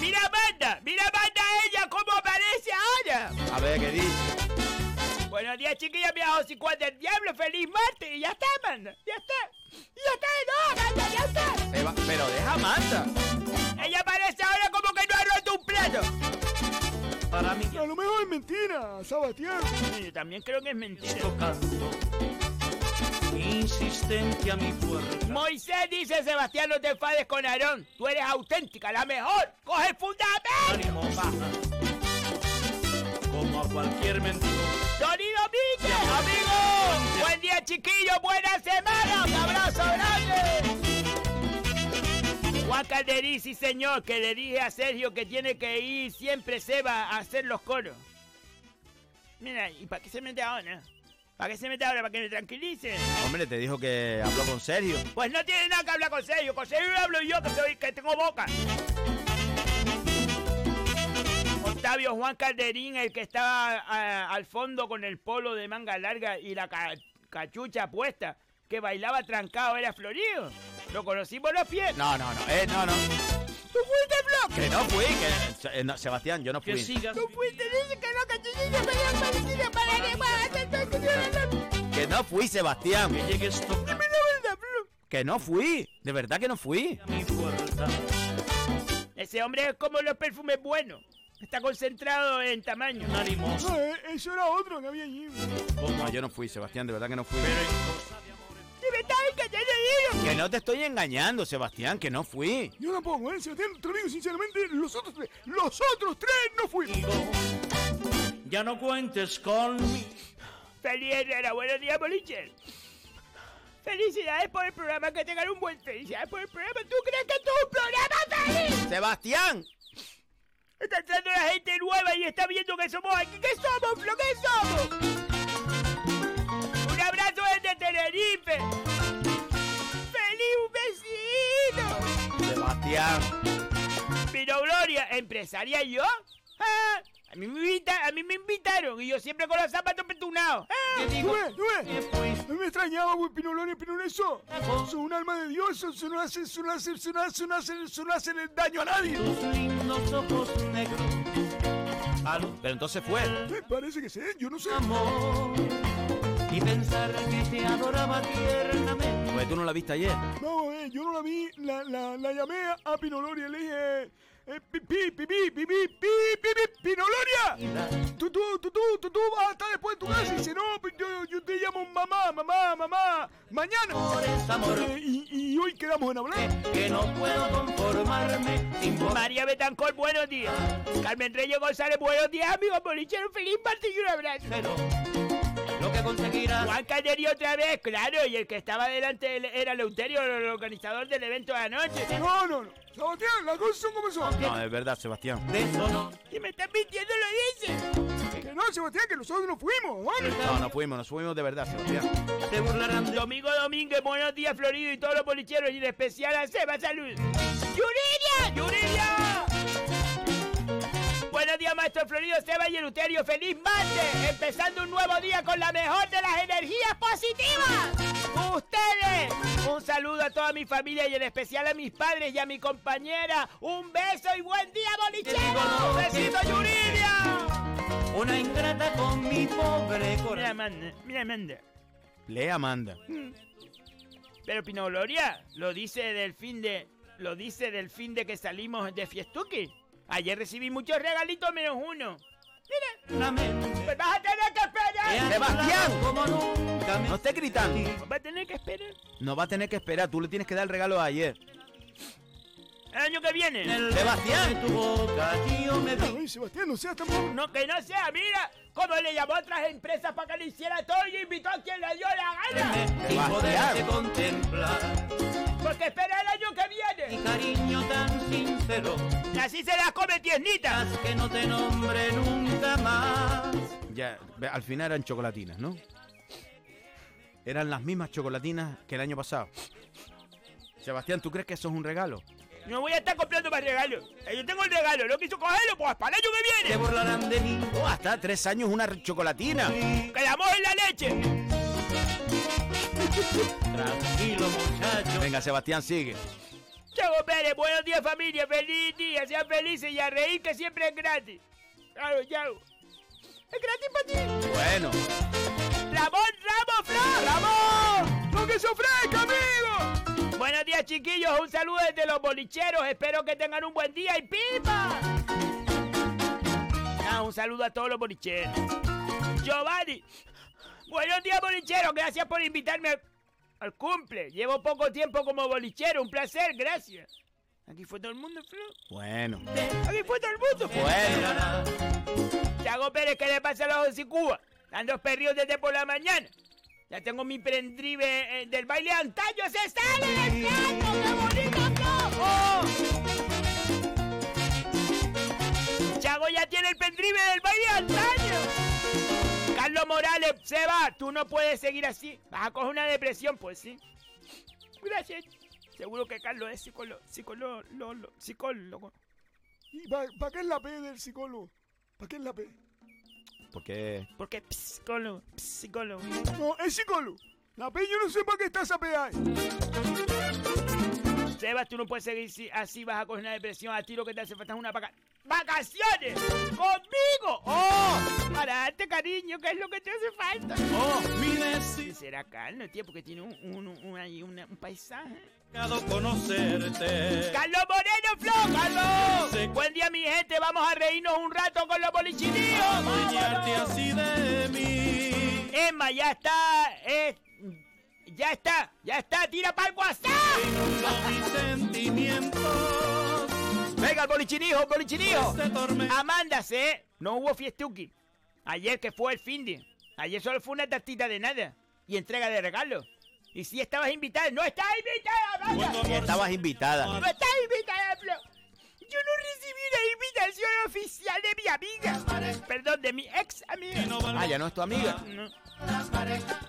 ¡Mira Amanda! ¡Mira Amanda ella cómo aparece ahora! A ver qué dice. Buenos días, chiquillas, mi José Juan del Diablo. ¡Feliz martes! Y ya está, Amanda. Ya está. Ya está, no, Amanda, ya está. Pero deja Amanda. Ella aparece ahora como que no ha roto un plato. Para mí A lo mejor es mentira, Sebastián. Yo también creo que es mentira. tocando. Insistente a mi puerta. Moisés dice, Sebastián, no te enfades con Aarón. Tú eres auténtica, la mejor. ¡Coge el fundamento! Una limosna. Como a cualquier mendigo. ¡Sonido Mique! ¡Amigo! ¡Buen día, chiquillos! ¡Buena semana! ¡Un abrazo grande! Juan Calderí, sí señor, que le dije a Sergio que tiene que ir siempre Seba a hacer los coros. Mira, ¿y para qué se mete ahora? ¿Para qué se mete ahora? ¿Para que me tranquilice? Hombre, te dijo que habló con Sergio. Pues no tiene nada que hablar con Sergio. Con Sergio hablo yo, que, soy, que tengo boca. Octavio Juan Calderín, el que estaba ah, al fondo con el polo de manga larga y la ca- cachucha puesta, que bailaba trancado, era Florido. Lo conocimos los pies. No, no, no. Eh, no, no. ¿Tú fuiste, Flo? Que no fui. Que, eh, no, Sebastián, yo no Que fui. sigas. ¿Tú fuiste? Dice que no, que tú que que tú dices para que para Que no fui, Sebastián. Que llegues tocando Dime la verdad, Flo. Que no fui. De verdad que no fui. a. Ese hombre es como los perfumes buenos. Está concentrado en tamaño. No, eh, eso era otro que había allí. No, yo no fui, Sebastián, de verdad que no fui. ¡Que estás no te estoy engañando, Sebastián, que no fui. Yo tampoco, ¿eh? Sebastián, te lo digo sinceramente, los otros tres, los otros tres no fuimos. Ya no cuentes conmigo. Feliz Herrera, buenos días, boliche. Felicidades por el programa, que tengan un buen felicidades por el programa. ¿Tú crees que es un programa feliz? Sebastián. Está entrando la gente nueva y está viendo que somos aquí. ¿Qué somos, Flo? ¿Qué somos? Un abrazo desde Tenerife. ¡Feliz un besito! Sebastián. Pero Gloria, ¿empresaria yo? Ah, a, mí me invita- a mí me invitaron y yo siempre con los zapatos petunados. Ah, ¿Tú ves? ¿Tú ves? A mí me extrañaba, güey, Pinoloni, pero eso. Son un alma de Dios, eso no hace, eso no hace, eso no hace, eso no hace, no daño a nadie. Lindos ojos negros. Pero entonces fue. Me parece que sí, yo no sé. Amor. Y pensar que te adoraba tiernamente. Pues tú no la viste ayer. No, eh, yo no la vi, la, la, la llamé a Pinoloria y le dije... ¡Pinolonia! Tú, tú, tú, tú, tú, tú vas a estar después en tu casa y dice, no, yo, yo te llamo mamá, mamá, mamá, mañana. y, y hoy quedamos en hablar. Que no puedo conformarme María Betancor, buenos días. Carmen Reyes González, buenos días, amigos bolicheros. Feliz martes y un abrazo. Que conseguirás. Juan Calderí otra vez, claro, y el que estaba delante era Leuterio, el organizador del evento de anoche. No, no, no. Sebastián, las cosas son como son. No, es verdad, Sebastián. De eso no. Si me estás mintiendo, lo dices. Que no, Sebastián, que nosotros no fuimos, ¿vale? No, no fuimos, nos fuimos de verdad, Sebastián. Se burlarán de Domingo Domínguez, buenos días, Florido y todos los bolicheros, y en especial a Seba, salud. ¡Yuridia! ¡Yuridia! Buenos días, maestro Florido, Seba y Eleuterio. ¡Feliz martes! Empezando un nuevo día con la mejor de las energías positivas. ¡Ustedes! Un saludo a toda mi familia y en especial a mis padres y a mi compañera. ¡Un beso y buen día, bolichero! ¡Besito, Yuridia! una ingrata con mi pobre Mira, corazón. Amanda, mira, Amanda. Lee Amanda. Pero Pino Gloria lo dice del fin de. Lo dice del fin de que salimos de Fiestuki. Ayer recibí muchos regalitos menos uno. Mira, pues vas a tener que esperar. Sebastián. Como nunca me No estés gritando. Vas a tener que esperar. No va a tener que esperar. Tú le tienes que dar el regalo de ayer. El año que viene. el Sebastián. de tu boca, tío, me vi. Ay, Sebastián, no seas tan... No, que no sea, mira. Como le llamó a otras empresas para que le hiciera todo y invitó a quien le dio la gana. Contemplar. Porque espera viene. cariño tan sincero. Y así se las come tiesnitas. Que no te nombre nunca más. Ya, al final eran chocolatinas, ¿no? Eran las mismas chocolatinas que el año pasado. Sebastián, ¿tú crees que eso es un regalo? No voy a estar comprando más regalos. Eh, Yo tengo el regalo. No quiso cogerlo, pues para el año que viene. burlarán de mí. Oh, hasta tres años una chocolatina. Quedamos en la leche. Tranquilo, muchacho. Venga, Sebastián, sigue. Chago Pérez, buenos días familia, feliz día, sean felices y a reír que siempre es gratis. Claro, Chago. Es gratis para ti. Bueno, Ramón Ramos Fla. ¡Ramón! ¡Lo que se ofrezca, amigo! Buenos días chiquillos, un saludo desde los bolicheros, espero que tengan un buen día y pipa. Ah, un saludo a todos los bolicheros. Giovanni, buenos días bolicheros, gracias por invitarme al, al cumple. Llevo poco tiempo como bolichero, un placer, gracias. Aquí fue todo el mundo, Flo. bueno. Aquí fue todo el mundo. Bueno. Chago Pérez, ¿qué le pasa a los de Cuba? Están dos perridos desde por la mañana. Ya tengo mi prendrive eh, del baile antaño. ¡Se sale del plato! ¡Qué bonito, Flo! ¡Oh! Chago ya tiene el pendrive del baile antaño. Carlos Morales, se va. Tú no puedes seguir así. Vas a coger una depresión, pues sí. Gracias. Seguro que Carlos es psicólogo. Psicólogo. lo- lo- psicólogo. ¿Y para qué es la P del psicólogo? ¿Para qué es la P? Porque Porque psicólogo. Psicólogo. No, es psicólogo. La P yo no sé para qué está esa P ahí. Sebas, tú no puedes seguir así, vas a coger una depresión a ti lo que te hace falta es una vaca... ¡Vacaciones! ¡Conmigo! ¡Oh! ¡Para darte cariño, que es lo que te hace falta. Oh, mi ¿Qué será Carlos, tío? Porque tiene un, un, un, ahí una- un paisaje. conocerte. ¡Carlos Moreno, Flo! ¡Carlos! Buen día, mi gente. Vamos a reírnos un rato con los bolichiníos. Así de mí. Emma, ya está. eh, ya está. Ya está. Tira para el WhatsApp. Venga, el bolichinijo, el bolichinijo. Amanda, ¿eh? No hubo fiestuki. Ayer que fue el fin de. Ayer solo fue una tartita de nada. Y entrega de regalo. Y si estabas invitada. ¡No estás invitada, Amanda! Y estabas invitada. ¡No estás invitada! Yo no recibí la invitación oficial de mi amiga. Perdón, de mi ex amiga. Ah, ya no es tu amiga. No.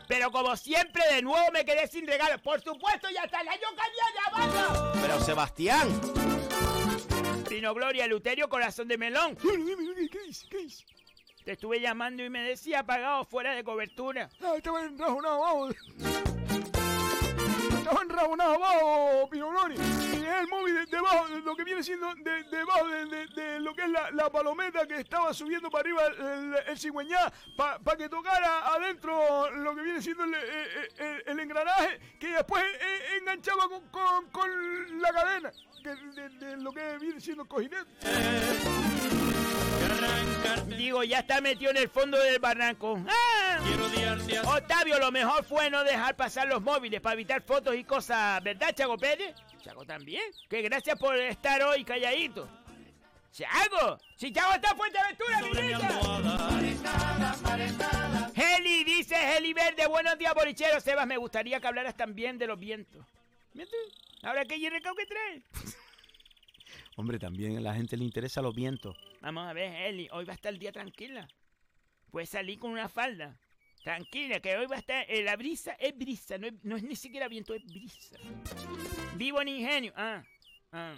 Pero como siempre, de nuevo me quedé sin regalo. Por supuesto, ya está el año cambió de Amanda. Pero Sebastián. Pino Gloria, Luterio, corazón de melón. ¿Qué dice? ¿Qué dice? Te estuve llamando y me decía apagado fuera de cobertura. Ah, estaba enrajonado abajo. Estaba enrajonado abajo, Pino Gloria. Y el móvil de- debajo, de lo que viene siendo de- debajo de, lo que es la, palometa que estaba subiendo para arriba el, el, cigüeñá para que tocara adentro lo que viene siendo el, engranaje que después eh, enganchaba con, con- con la cadena de lo que viene siendo el cojinete. Digo, ya está metido en el fondo del barranco. ¡Ah! Octavio, lo mejor fue no dejar pasar los móviles para evitar fotos y cosas, ¿verdad, Chago Pérez? Chago también. Que gracias por estar hoy calladito. ¡Chago! ¡Si Chago está en Fuerteventura, mi niña! Heli, dice Heli Verde, buenos días, bolicheros. Sebas, me gustaría que hablaras también de los vientos. ¿Vientos? Ahora que recao que trae. Hombre, también a la gente le interesa los vientos. Vamos a ver, Eli, hoy va a estar el día tranquila. Puedes salir con una falda. Tranquila, que hoy va a estar... eh, la brisa es brisa, no es, no es ni siquiera viento, es brisa. Vivo en ingenio. Ah, ah.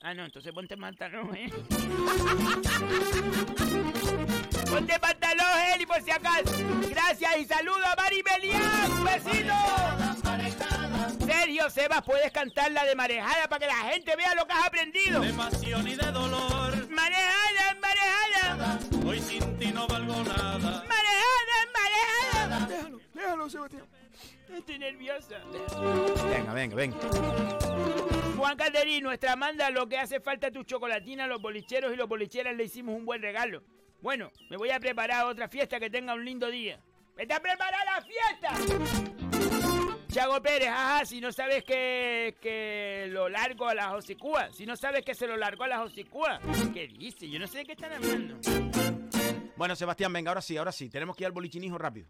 Ah, no, entonces ponte pantalón, ¿eh? *laughs* ponte pantalón, Eli, por si acaso. Gracias y saludo a Mari Melián, un besito. Sergio, Sebas, puedes cantar la de marejada para que la gente vea lo que has aprendido. De pasión y de dolor. Marejada, marejada. Hoy sin ti no valgo nada. Marejada, marejada. Déjalo, déjalo, Sebastián. Estoy nerviosa. Venga, venga, venga. Juan Calderín, nuestra Amanda, lo que hace falta es tu chocolatina, los bolicheros y los bolicheras le hicimos un buen regalo. Bueno, me voy a preparar otra fiesta que tenga un lindo día. ¡Vete a preparar la fiesta! Chago Pérez, ajá, si no sabes que, que lo largo a las hocicúas, si no sabes que se lo largo a las hocicúas, ¿qué dice? Yo no sé de qué están hablando. Bueno, Sebastián, venga, ahora sí, ahora sí. Tenemos que ir al bolichinijo rápido.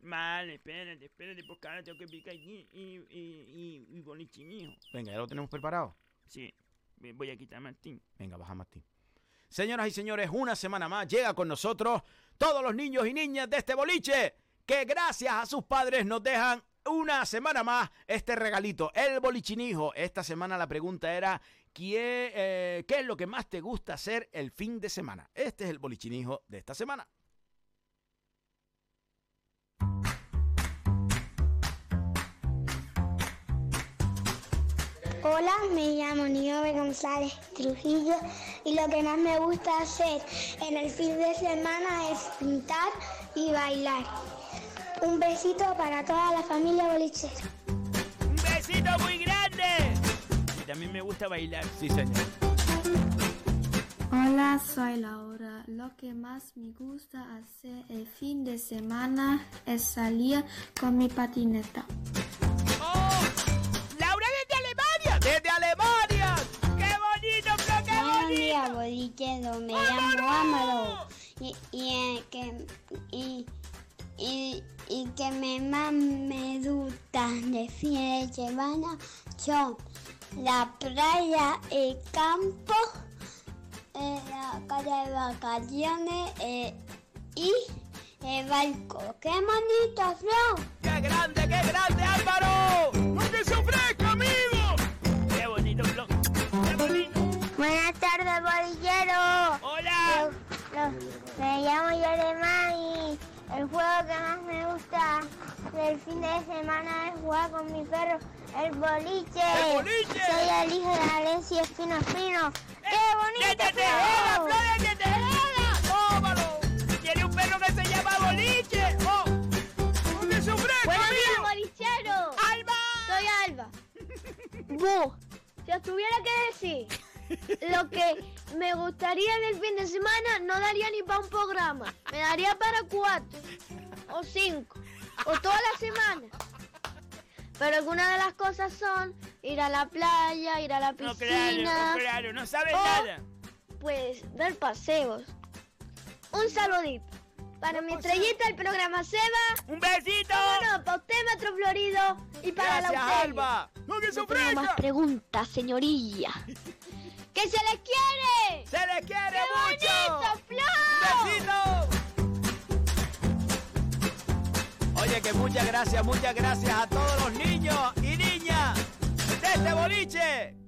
Vale, espérate, espérate, porque ahora tengo que picar aquí y, y, y, y bolichinijo. Venga, ya lo tenemos preparado. Sí, voy a quitar a Martín. Venga, baja Martín. Señoras y señores, una semana más llega con nosotros todos los niños y niñas de este boliche que gracias a sus padres nos dejan una semana más este regalito, el bolichinijo. Esta semana la pregunta era, ¿qué, eh, ¿qué es lo que más te gusta hacer el fin de semana? Este es el bolichinijo de esta semana. Hola, me llamo Niobe González Trujillo y lo que más me gusta hacer en el fin de semana es pintar y bailar. Un besito para toda la familia bolichera. ¡Un besito muy grande! Y también me gusta bailar. Sí, señor. Hola, soy Laura. Lo que más me gusta hacer el fin de semana es salir con mi patineta. ¡Laura desde Alemania! ¡Desde Alemania! ¡Qué bonito, Flo, qué Buenos bonito! días, bolichero. Me llamo Amaro. Y, y, eh, que, y, y, y que me más me gusta de fin de semana son la playa, el campo, eh, la casa de vacaciones eh, y el barco. ¡Qué bonito, Flo! ¡Qué grande, qué grande, Álvaro! ¡Lo que se ofrezca, amigo! ¡Qué bonito, Flo! ¡Qué bonito! Buenas tardes, bolillero. ¡Hola! Lo- me llamo el juego que más me gusta del fin de semana es jugar con mi perro, el boliche. ¡El boliche! Soy el hijo de Alessio Espino Espino. ¡Eh! ¡Qué bonito! ¡Que te joda, Flora, que te joda! ¡Tómalo! Tiene un perro que se llama boliche. ¡Oh! ¿Dónde es fresco, ¡Buenos días, bolichero! ¡Alba! Soy Alba. *laughs* ¡Bu! Si os tuviera que decir lo que me gustaría en el fin de semana, no daría ni para un programa. Me daría para cuatro o cinco o toda la semana. Pero algunas de las cosas son ir a la playa, ir a la No, piscina. claro, claro, no sabes o, nada. Pues ver paseos. Un saludito. Para mi estrellita el programa Seba. ¡Un besito! Vámonos, para usted, Metro Florido. Y para Gracias, la Alba. ¡No, que se No tengo más preguntas, señorilla. *laughs* ¡Que se les quiere! ¡Se le quiere ¡Qué mucho! ¡Besito! Oye, que muchas gracias, muchas gracias a todos los niños y niñas de este boliche.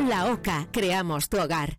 La OCA, creamos tu hogar.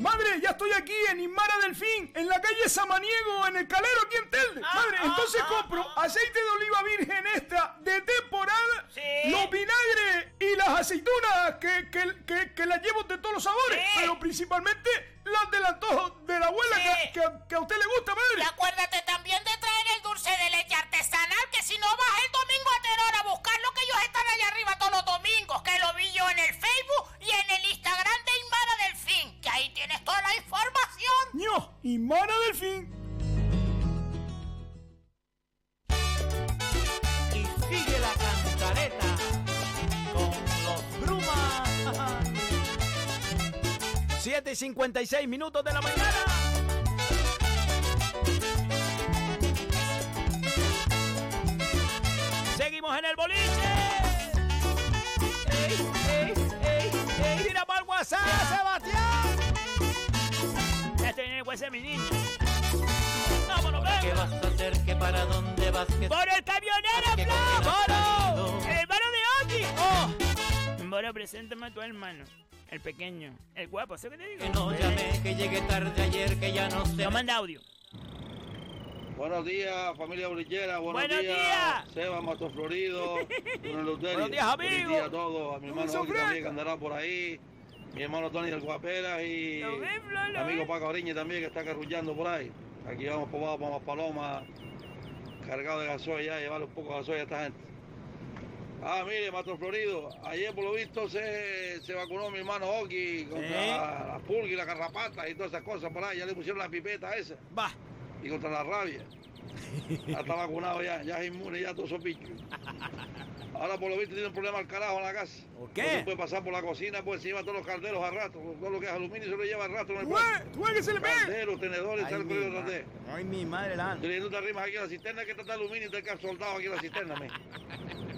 Madre, ya estoy aquí en Inmara Delfín, en la calle Samaniego, en el Calero, aquí en Telde. Madre, entonces compro aceite de oliva virgen extra de temporada, los vinagres y las aceitunas que, que, que, que las llevo de todos los sabores, pero principalmente las del antojo de la abuela que, que, que a usted le gusta, madre. Y acuérdate también de traer el dulce de leche artesanal, que si no vas el domingo a Teror a buscarlo, que ellos están allá arriba todos los domingos, que lo vi yo en el Facebook y en el Instagram de Inmara Delfín, que ahí tienes toda la información. ¡No! Inmara Delfín. 7 y 56 minutos de la mañana. Seguimos en el boliche. ¡Ey, ey, ey, para el WhatsApp, Sebastián! Ya estoy en el WhatsApp, mi niño. Vámonos, ¿Qué venga. vas a hacer? ¿Qué para dónde vas? ¿Qué ¡Por el camionero, rápido? ¡El hermano de Oki! ¡Oh! Boro, preséntame a tu hermano. El pequeño. El guapo, ¿sabes qué te digo? Que no llamé, que llegué tarde ayer, que ya no sé. No manda audio. Buenos días, familia brillera. Buenos, Buenos días, días. Seba Mato Florido. *laughs* Buenos días, Feliz amigo. día a todos. A mi hermano Oki también que andará por ahí. Mi hermano Tony del Guapera y Lo Flo, mi amigo. Paco Ariñe también que está carrullando por ahí. Aquí vamos por abajo, para Palomas, cargado de gasoil ya, llevarle un poco de gasoil a esta gente. Ah, mire, Mato Florido, ayer por lo visto se, se vacunó mi hermano Oki contra ¿Eh? la, la pulga y la garrapata y todas esas cosas por ahí. Ya le pusieron la pipeta esa. Va. Y contra la rabia. Ya está vacunado ya, ya es inmune, ya todos esos bichos. Ahora por lo visto tiene un problema al carajo en la casa. ¿Por qué? No se puede pasar por la cocina, pues se lleva todos los calderos a rastro, todo lo que es aluminio se lo lleva a rastro en el Tú ves, que se le ve. Calderos, tenedores, Ay, tal mi de. Ay, mi madre la. Tú no te arrimas aquí a la cisterna que está de aluminio y te quedas soldado aquí en la cisterna, me.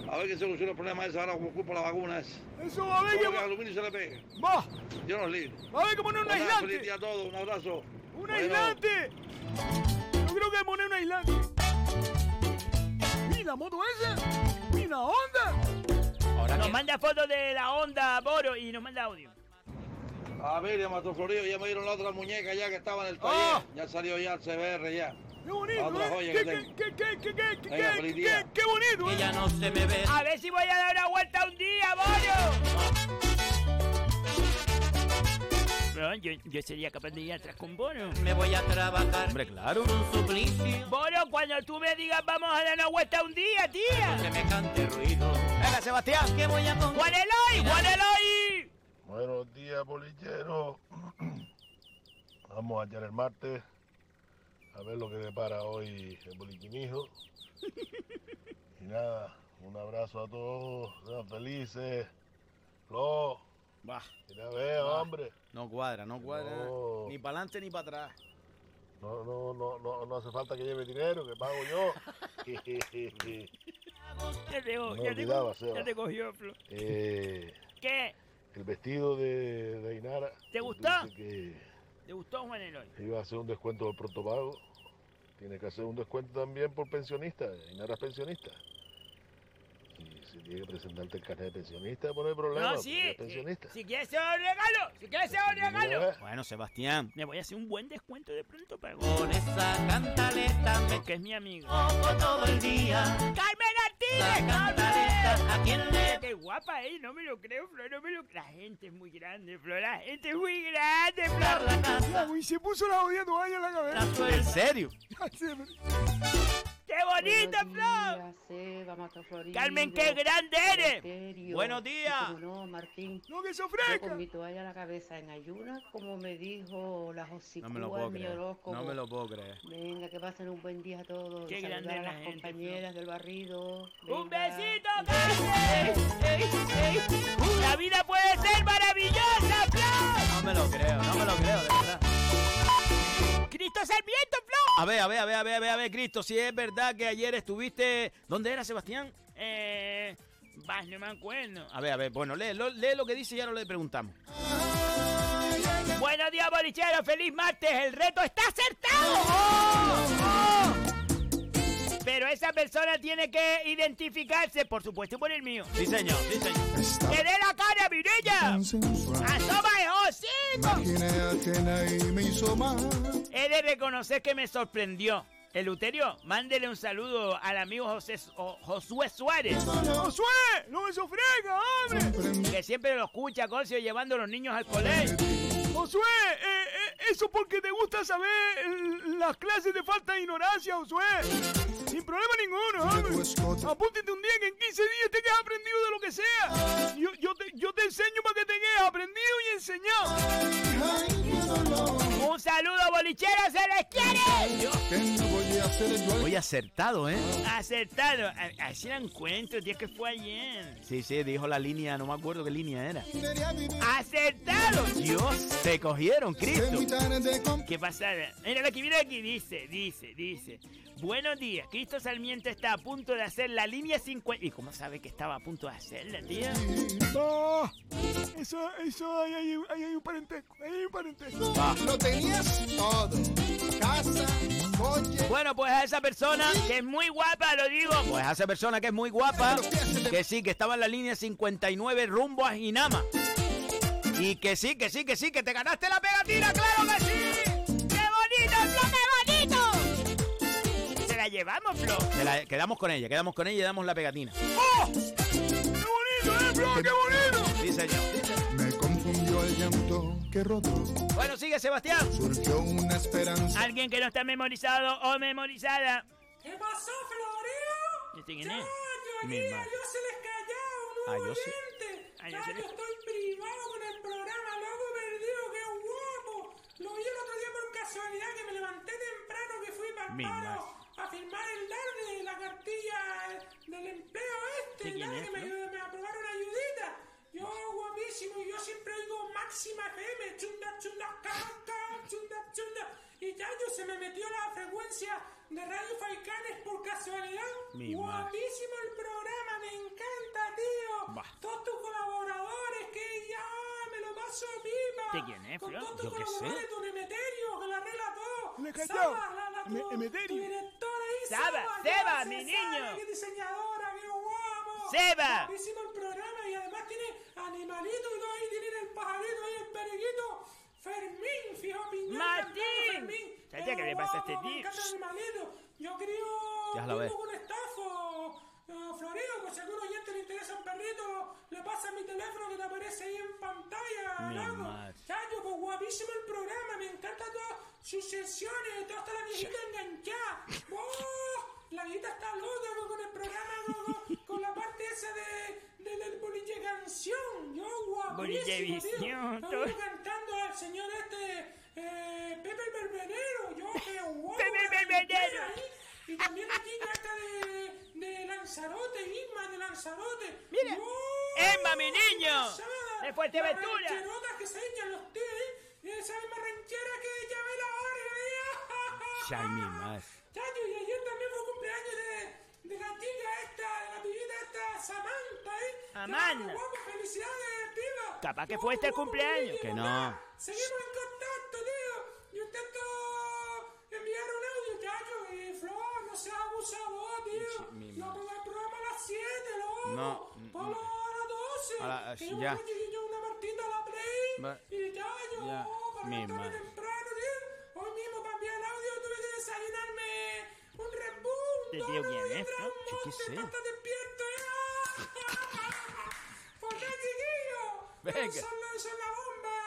A ver qué soluciona el problema ese ahora como culpa la vacuna esa. Eso va a haber Todo que es aluminio se le pega. Va, Yo no libre. va a haber que poner un Pues nada, Feliz aislante. día a todos, un abrazo. Un aislante. Creo que hay que poner un aislante. Mira la moto esa. Mira la onda. Ahora Nos que- manda fotos de la onda Boro y nos manda audio. A ver, Mato Florido, ya me dieron la otra muñeca ya que estaba en el ¡Oh! taller. Ya salió ya el CBR ya. Qué bonito, Otra ¿eh? joya Qué, que qué, tengo. qué, qué, qué, Venga, qué, qué, bonito, ¿eh? no se me ve. A ver si voy a dar una vuelta un día, Boro. Yo, yo sería capaz de ir atrás con Boro. Me voy a trabajar. Hombre, claro. Un suplicio. Boro, cuando tú me digas vamos a dar una vuelta un día, tía. Semejante ruido. Venga, Sebastián. ¿Qué voy a poner? ¡Juan Eloy! ¡Juan Eloy! Buenos días, bolillero. *clears throat* Vamos allá el martes a ver lo que depara hoy el boliquinijo. *laughs* Y nada, un abrazo a todos, sean felices. Flo, Va. mira, ve, Va. hombre. No cuadra, no cuadra. No. Ni para adelante ni para atrás. No, no, no, no, no hace falta que lleve dinero, que pago yo. *laughs* Ya te, No ya te, ya te cogió, Flo. Eh, ¿Qué? el vestido de, de Ainara. ¿Te gustó? que ¿Te gustó, Juan Eloy? iba a hacer un descuento del prontopago. Tiene que hacer un descuento también por pensionista. Ainara es pensionista. Si tiene que presentarte el carnet de pensionista, pues no hay problema. No, porque sí. es pensionista. Si quieres ser un regalo, si quieres ser un regalo. Bueno, Sebastián. Me voy a hacer un buen descuento de pronto pago. Con esa cantaleta me Porque es mi amigo. toco todo el día. ¡Carmen cantaleta, ¿a quién le Qué guapa, ¿eh? No me lo creo, Flor, no me lo La gente es muy grande, Flor, la gente es muy grande, Flor. la casa? Y se puso la jodida toalla en la La cabeza. ¿En serio? ¡Qué bonita, Flor! Carmen, qué grande eres. Buenos días. No, Martín. No, que se Yo ofrezca. con mi toalla en la cabeza en ayunas, como me dijo la Josicúa No me lo puedo en mi creer. horóscopo. No me lo puedo creer. Venga, que pasen un buen día a todos. Qué Saludar grande a la las gente, compañeras del barrido. ¡Un besito, Carmen! ¡La vida puede ser maravillosa, Flor! No me lo creo, no me lo creo, de verdad. ¡Cristo Sarmiento, Flor! A ver, a ver, a ver, a ver, a ver, a ver, Cristo, si es verdad que ayer estuviste... ¿Dónde era, Sebastián? Eh... Vas, no me acuerdo. A ver, a ver, bueno, lee, lo- lee lo que dice y ya no le preguntamos. Buenos días, bolichero. Feliz martes. El reto está acertado. ¡Oh! ¡Oh! Pero esa persona tiene que identificarse, por supuesto, por el mío. Sí, señor, sí, señor. ¡Que dé la cara, Mirella! ¡Asoma el hocico! He de reconocer que me sorprendió. Eleuterio, mándele un saludo al amigo José, o- Josué Suárez, ¡Josué! ¡No me se ofrezca, hombre! que siempre lo escucha, Cocio, llevando a los niños al colegio. Josué, eh, eh, eso porque te gusta saber eh, las clases de falta de ignorancia, Josué. Sin problema ninguno, hombre. Apúntate un día que en 15 días te quedas aprendido de lo que sea. Yo, yo, te, yo te enseño para que te quedes aprendido y enseñado. Un saludo, bolichero, se les quiere. Oye, acertado, ¿eh? Acertado. Así la encuentro, tío, que fue ayer. Sí, sí, dijo la línea, no me acuerdo qué línea era. ¡Acertado! Dios, te cogieron, Cristo. ¿Qué pasa? Mira lo que viene aquí, dice, dice, dice. Buenos días, Cristo Sarmiento está a punto de hacer la línea 50. ¿Y cómo sabe que estaba a punto de hacerla, tía? No, eso, eso, ahí hay, ahí hay un parentesco, ahí hay un parentesco. Lo tenías todo. Casa, coche. Bueno, pues a esa persona, Que es muy guapa, lo digo. pues a esa persona que es muy guapa, que sí, que estaba en la línea 59 rumbo a Ginama. Y que sí, que sí, que sí, que te ganaste la pegatina, claro que sí. La llevamos, Flo. La- quedamos con ella, quedamos con ella y damos la pegatina. ¡Oh! ¡Qué bonito, eh, Flo! ¡Qué bonito! Sí, señor. Me confundió el llanto que rodó. Bueno, sigue Sebastián. Surgió una esperanza. Alguien que no está memorizado o memorizada. ¿Qué pasó, Florio? ¿Este quién es? A madre. yo se les callado Ah, yo sí. Ah, yo Chayo, les- estoy privado con el programa Loco Perdido, qué guapo. Lo vi el otro día por casualidad que me levanté temprano que fui para el paro. A firmar el dar de la cartilla del empleo este. ¿Sí, quién nada, es, que me, Flo? me aprobaron ayudita. Yo guapísimo, y yo siempre oigo máxima FM, chunda, chunda, caca, chunda, chunda. Y Chayo se me metió la frecuencia de Radio Faicanes por casualidad. Mi madre. Guapísimo el programa, me encanta, tío. Bah. Todos tus colaboradores, que ya me lo paso pipa. ¿De quién es, Con todos tus Yo colaboradores, Don Emeterio, que lo arregla todo. Le callao. Saba, la, Emeterio. tu directora ahí, Saba, Saba, Seba, ya mi niño. Qué diseñadora, qué guapo. Seba. El programa y además tiene animalito y todo ahí, tiene el pajarito ahí, el periquito. Fermín, fijo, piñón. Martín. Fermín. ¿Sabes Qué qué le pasa a este guapo, me tío? encanta el animalito. Yo crío Ya lo ves. con un estafo. Eh, Florido, pues si a algún oyente le interesa un perrito, le pasa mi teléfono que te aparece ahí en pantalla. Mi loco. madre. Chayo, pues guapísimo el programa, me encantan todas sus sesiones, toda hasta la viejita enganchada. ¡Oh! La viejita está loca con- con el programa, con, con- con la parte esa de, de- del boliche canción. Yo guapísimo, tío. Estoy cantando al señor este, eh, Pepe el Berberero. Yo, qué *laughs* guapo. Pepe el Berberero. Y también la chica esta de, de Lanzarote, Isma de Lanzarote. Mira, Yo, Emma, mi niño, de Fuerteventura. Las que se echan los tíos. Y esa misma ranchera que ya ve la hora. ahí. Ay, mi madre. Chacho, y ayer también fue cumpleaños de, de la chica esta, de la pibita esta, Samantha, ¿eh? Amanda. Qué guapo, felicidades, piba. Capaz que fue este cumpleaños. Que no. Seguimos en contacto, tío. Y intento enviar un audio, chacho. Y Flor, no seas tío. mi madre. pongas el programa a las 7, loco. No, Ponlo a las 12. A la- que yo ya. chiquillos una a la play. Y ya, para mi temprano, tío. Hoy mismo el audio tuve que desayunarme un Red Bull. ¿Este dos tío quién es? Yo qué sé. despierto. *laughs* ¿Por qué, chiquillo? Venga. Son la, son la bomba.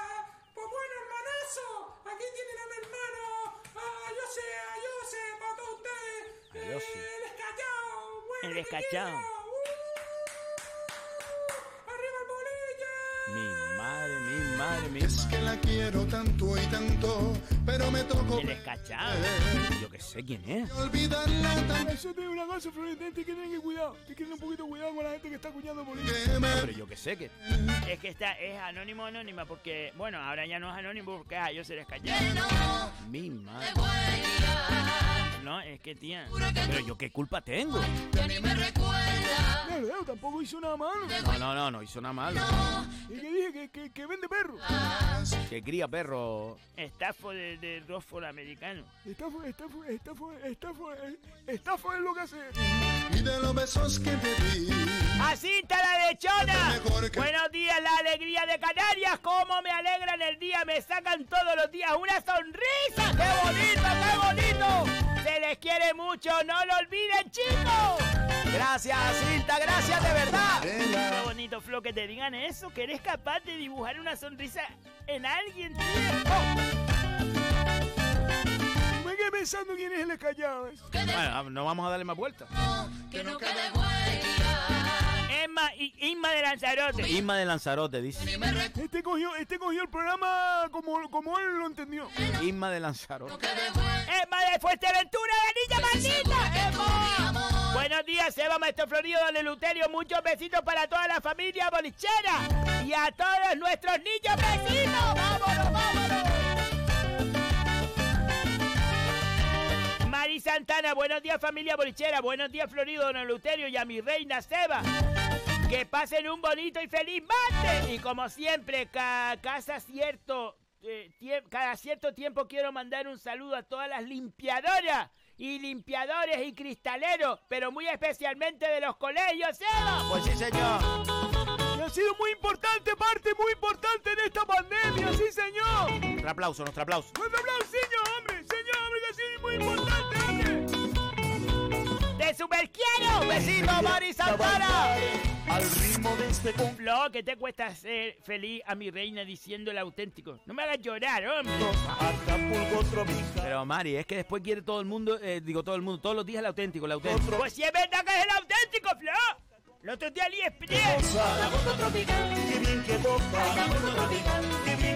Pues bueno, hermanazo. Aquí tienen a mi hermano. A yo sé, a yo sé, para todos ustedes. A Yose. Eh, el escachado. Bueno, El escachado. chiquillo. Uh, arriba el bolille. Mi madre, mi madre, mi Es madre. que la quiero tanto y tanto, pero me tocó El escachado. Yo que sé quién es. olvidarla tan Eso digo una cosa, Florita, tienes que tener cuidado. Tienes que tener un poquito de cuidado con la gente que está acuñando política. que me Pero yo que sé que. Es que esta es anónimo anónima porque, bueno, ahora ya no es anónimo porque ah, yo seré escachado. Mi madre. No, es que tía. Pero yo qué culpa tengo. No, tampoco hizo nada malo. No, no, no, no hizo nada malo. Y que dije que, que, que vende perro. Que cría perro. Estafo de, de americano. Estafa, estafa, estafa, estafa, eh, estafa es lo que hace. y de los besos que te di. ¡Jacinta la lechona! Que- Buenos días, la alegría de Canarias. ¿Cómo me alegran el día? Me sacan todos los días una sonrisa. ¡Qué bonito, qué bonito! Se les quiere mucho, no lo olviden, chicos. Gracias, Cinta, gracias de verdad. Qué bonito, Flo, que te digan eso, que eres capaz de dibujar una sonrisa en alguien, tío. Me quedé pensando quién es el escallado. ese. Bueno, no vamos a darle más vueltas. Emma y Inma de Lanzarote. Isma de Lanzarote, dice. Este cogió, este cogió el programa como, como él lo entendió. Isma de Lanzarote. Emma de Fuerteventura, la niña maldita. Emma. Buenos días, Eva Maestro Florido, Don Eleuterio. Muchos besitos para toda la familia bolichera y a todos nuestros niños vecinos. ¡Vámonos, vámonos! Mari Santana, buenos días familia bolichera, buenos días Florido, Don Eleuterio y a mi reina Seba. Que pasen un bonito y feliz martes. Y como siempre, ca- casa cierto, eh, cada cierto tiempo quiero mandar un saludo a todas las limpiadoras y limpiadores y cristaleros, pero muy especialmente de los colegios, Seba. Pues sí, señor. Y ha sido muy importante, parte muy importante en esta pandemia, sí señor. Nuestro aplauso, nuestro aplauso. Nuestro aplauso, hombre, señor, hombre, que ha sido muy importante. De Superquier Dinero. Un besito, Mari Santana. Al ritmo de este Flo, ¿qué te cuesta ser feliz a mi reina diciendo el auténtico? No me hagas llorar, hombre. Pero Mari, es que después quiere todo el mundo, eh, digo todo el mundo, todos los días el auténtico, el auténtico. Pues si es verdad que es el auténtico, Flo. El otro día AliExpress. Qué bien que toca.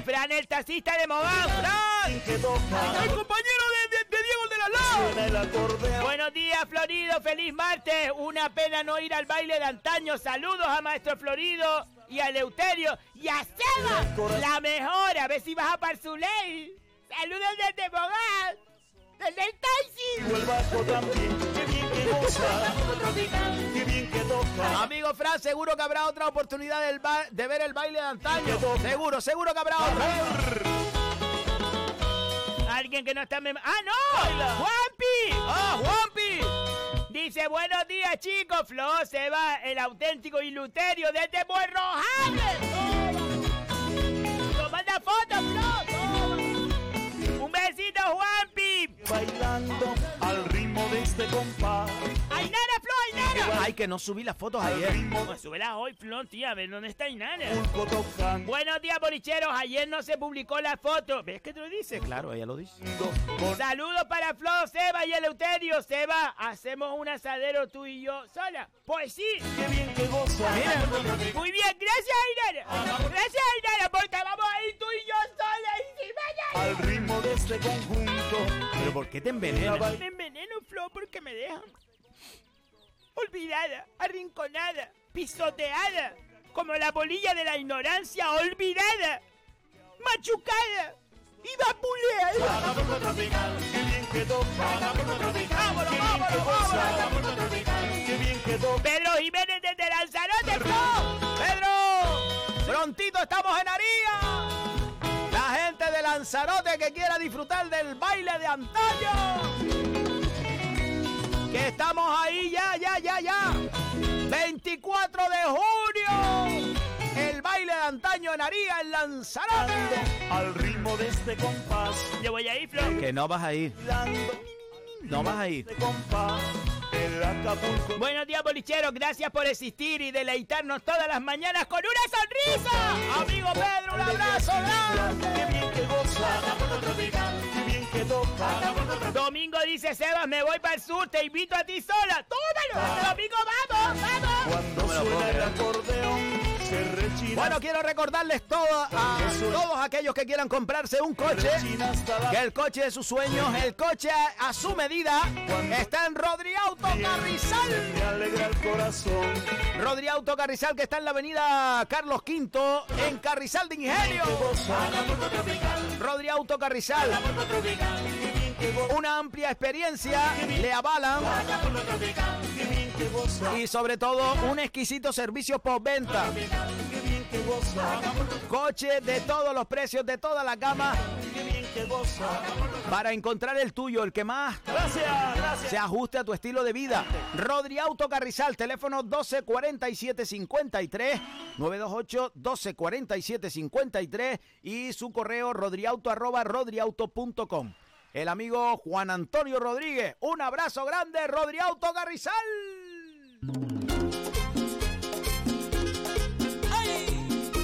Fran, el taxista de Mogán, Fran. El compañero de, de- Buenos días, Florido. Feliz martes. Una pena no ir al baile de antaño. Saludos a Maestro Florido y a Eleuterio y a Seba. La mejor. A ver si vas a Parzuley. Saludos desde Mogán. Desde el taxi. O el bajo también. Qué bien que goza. Qué bien que toca. Amigo Fran, seguro que habrá otra oportunidad de ver el baile de antaño. Seguro, seguro que habrá otra. Alguien que no está... ¡Ah, no! ¡Juanpi! ¡Ah, Juanpi! Dice, buenos días, chicos. Flo, Seba, el auténtico Iluterio desde Buen Rojales. Toma foto, Flo. Un besito, Juanpi. Bailando al ritmo de este compás. Ay, que no subí las fotos ayer. Pues súbela hoy, Flo, tía, a ver dónde está tocando. Buenos días, bolicheros. Ayer no se publicó la foto. ¿Ves que te lo dice? Claro, ella lo dice. Saludos para Flo, Seba y Eleuterio. Seba, hacemos un asadero tú y yo sola. Pues sí. Qué bien que goza. Muy bien, gracias, Ainara. Gracias, Ainara, porque vamos a ir tú y yo sola encima Al ritmo de este conjunto. Pero ¿por qué te envenenas? Me enveneno, Flo, porque me dejan olvidada, arrinconada, pisoteada, como la bolilla de la ignorancia olvidada, machucada y vapuleada. Qué bien que toca. ¡Vámonos, Qué bien que vámonos, goza. Qué bien que toca. Pedro Jiménez desde Lanzarote. ¡Pedro! ¡Prontito estamos en Aría! La gente de Lanzarote que quiera disfrutar del baile de antaño. Que estamos ahí ya, ya, ya, ya. 24 de junio. El baile de antaño en Aría, en Lanzarote. Al ritmo de este compás. Yo voy a ir, Flo. Que no vas a ir. No vas a ir. este compás. El Acapulco. Buenos días, bolicheros. Gracias por existir y deleitarnos todas las mañanas con una sonrisa. Amigo Pedro, un abrazo grande. Toca. Domingo dice Sebas, me voy para el sur, te invito a ti sola. ¡Tómalo! Domingo, vamos, vamos. Cuando suena el acordeón. Bueno, quiero recordarles todo a todos aquellos que quieran comprarse un coche, que el coche de sus sueños, el coche a, a su medida, está en Rodri Auto Carrizal. Rodri Auto Carrizal que está en la avenida Carlos V, en Carrizal de Ingenio. Rodri Auto Carrizal. Una amplia experiencia le avalan y sobre todo un exquisito servicio postventa. Coche de todos los precios, de toda la gama, para encontrar el tuyo, el que más Gracias, gracias. se ajuste a tu estilo de vida. Rodri Auto Carrizal, teléfono 124753, 928 124753 y su correo rodriauto arroba rodriauto.com. El amigo Juan Antonio Rodríguez. Un abrazo grande, Rodri Auto Carrizal.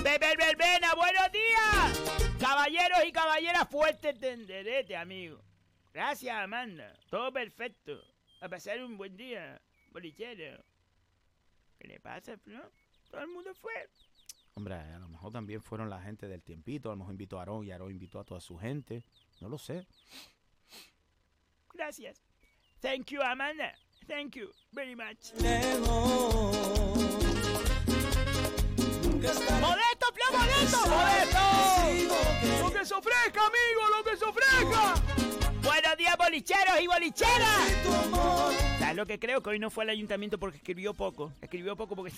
Pepe Verbena, buenos días. Caballeros y caballeras, fuerte tenderete, amigo. Gracias, Amanda. Todo perfecto. A pasar un buen día, bolichero. ¿Qué le pasa, Flo? Todo el mundo fue. Hombre, a lo mejor también fueron la gente del tiempito. A lo mejor invitó a Aarón y Aarón invitó a toda su gente. No lo sé. Gracias. Thank you, Amanda. Thank you very much. ¡Modesto, Flo, modesto! ¡Modesto! Lo que se ofrezca, amigo, lo que se ofrezca. Buenos días, bolicheros y bolicheras. ¿Sabes lo que creo? Que hoy no fue al ayuntamiento porque escribió poco. Escribió poco porque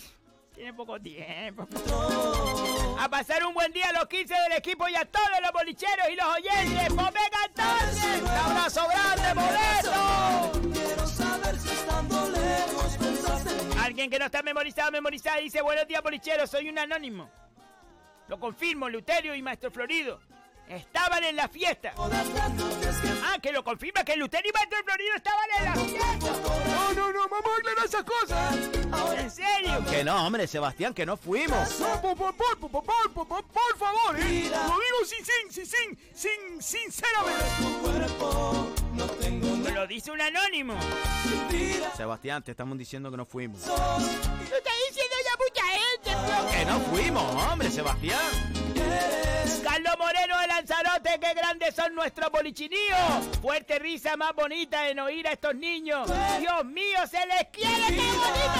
tiene poco tiempo. A pasar un buen día a los 15 del equipo y a todos los bolicheros y los oyentes. ¡Pues venga entonces! ¡Un abrazo grande, Modesto! Quiero saber si estando lejos. Alguien que no está memorizado, memorizado, dice, buenos días, bolicheros, soy un anónimo. Lo confirmo, Luterio y Maestro Florido. Estaban en la fiesta. Ah, que lo confirma que Lutero y Maestro Florido estaban en la fiesta. No, no, no, vamos a aclarar esas cosas. ¿En serio? Que no, hombre, Sebastián, que no fuimos. Por, favor, ¿eh? Lo digo sin, sin, sin, sin, sinceramente. Lo dice un anónimo. Sebastián, te estamos diciendo que no fuimos. Lo está diciendo ya mucha gente, Que no fuimos, hombre, Sebastián. Carlos Moreno de Lanzarote, qué grandes son nuestros bolichiníos. Fuerte risa más bonita en oír a estos niños. Dios mío, se les quiere, qué bonito.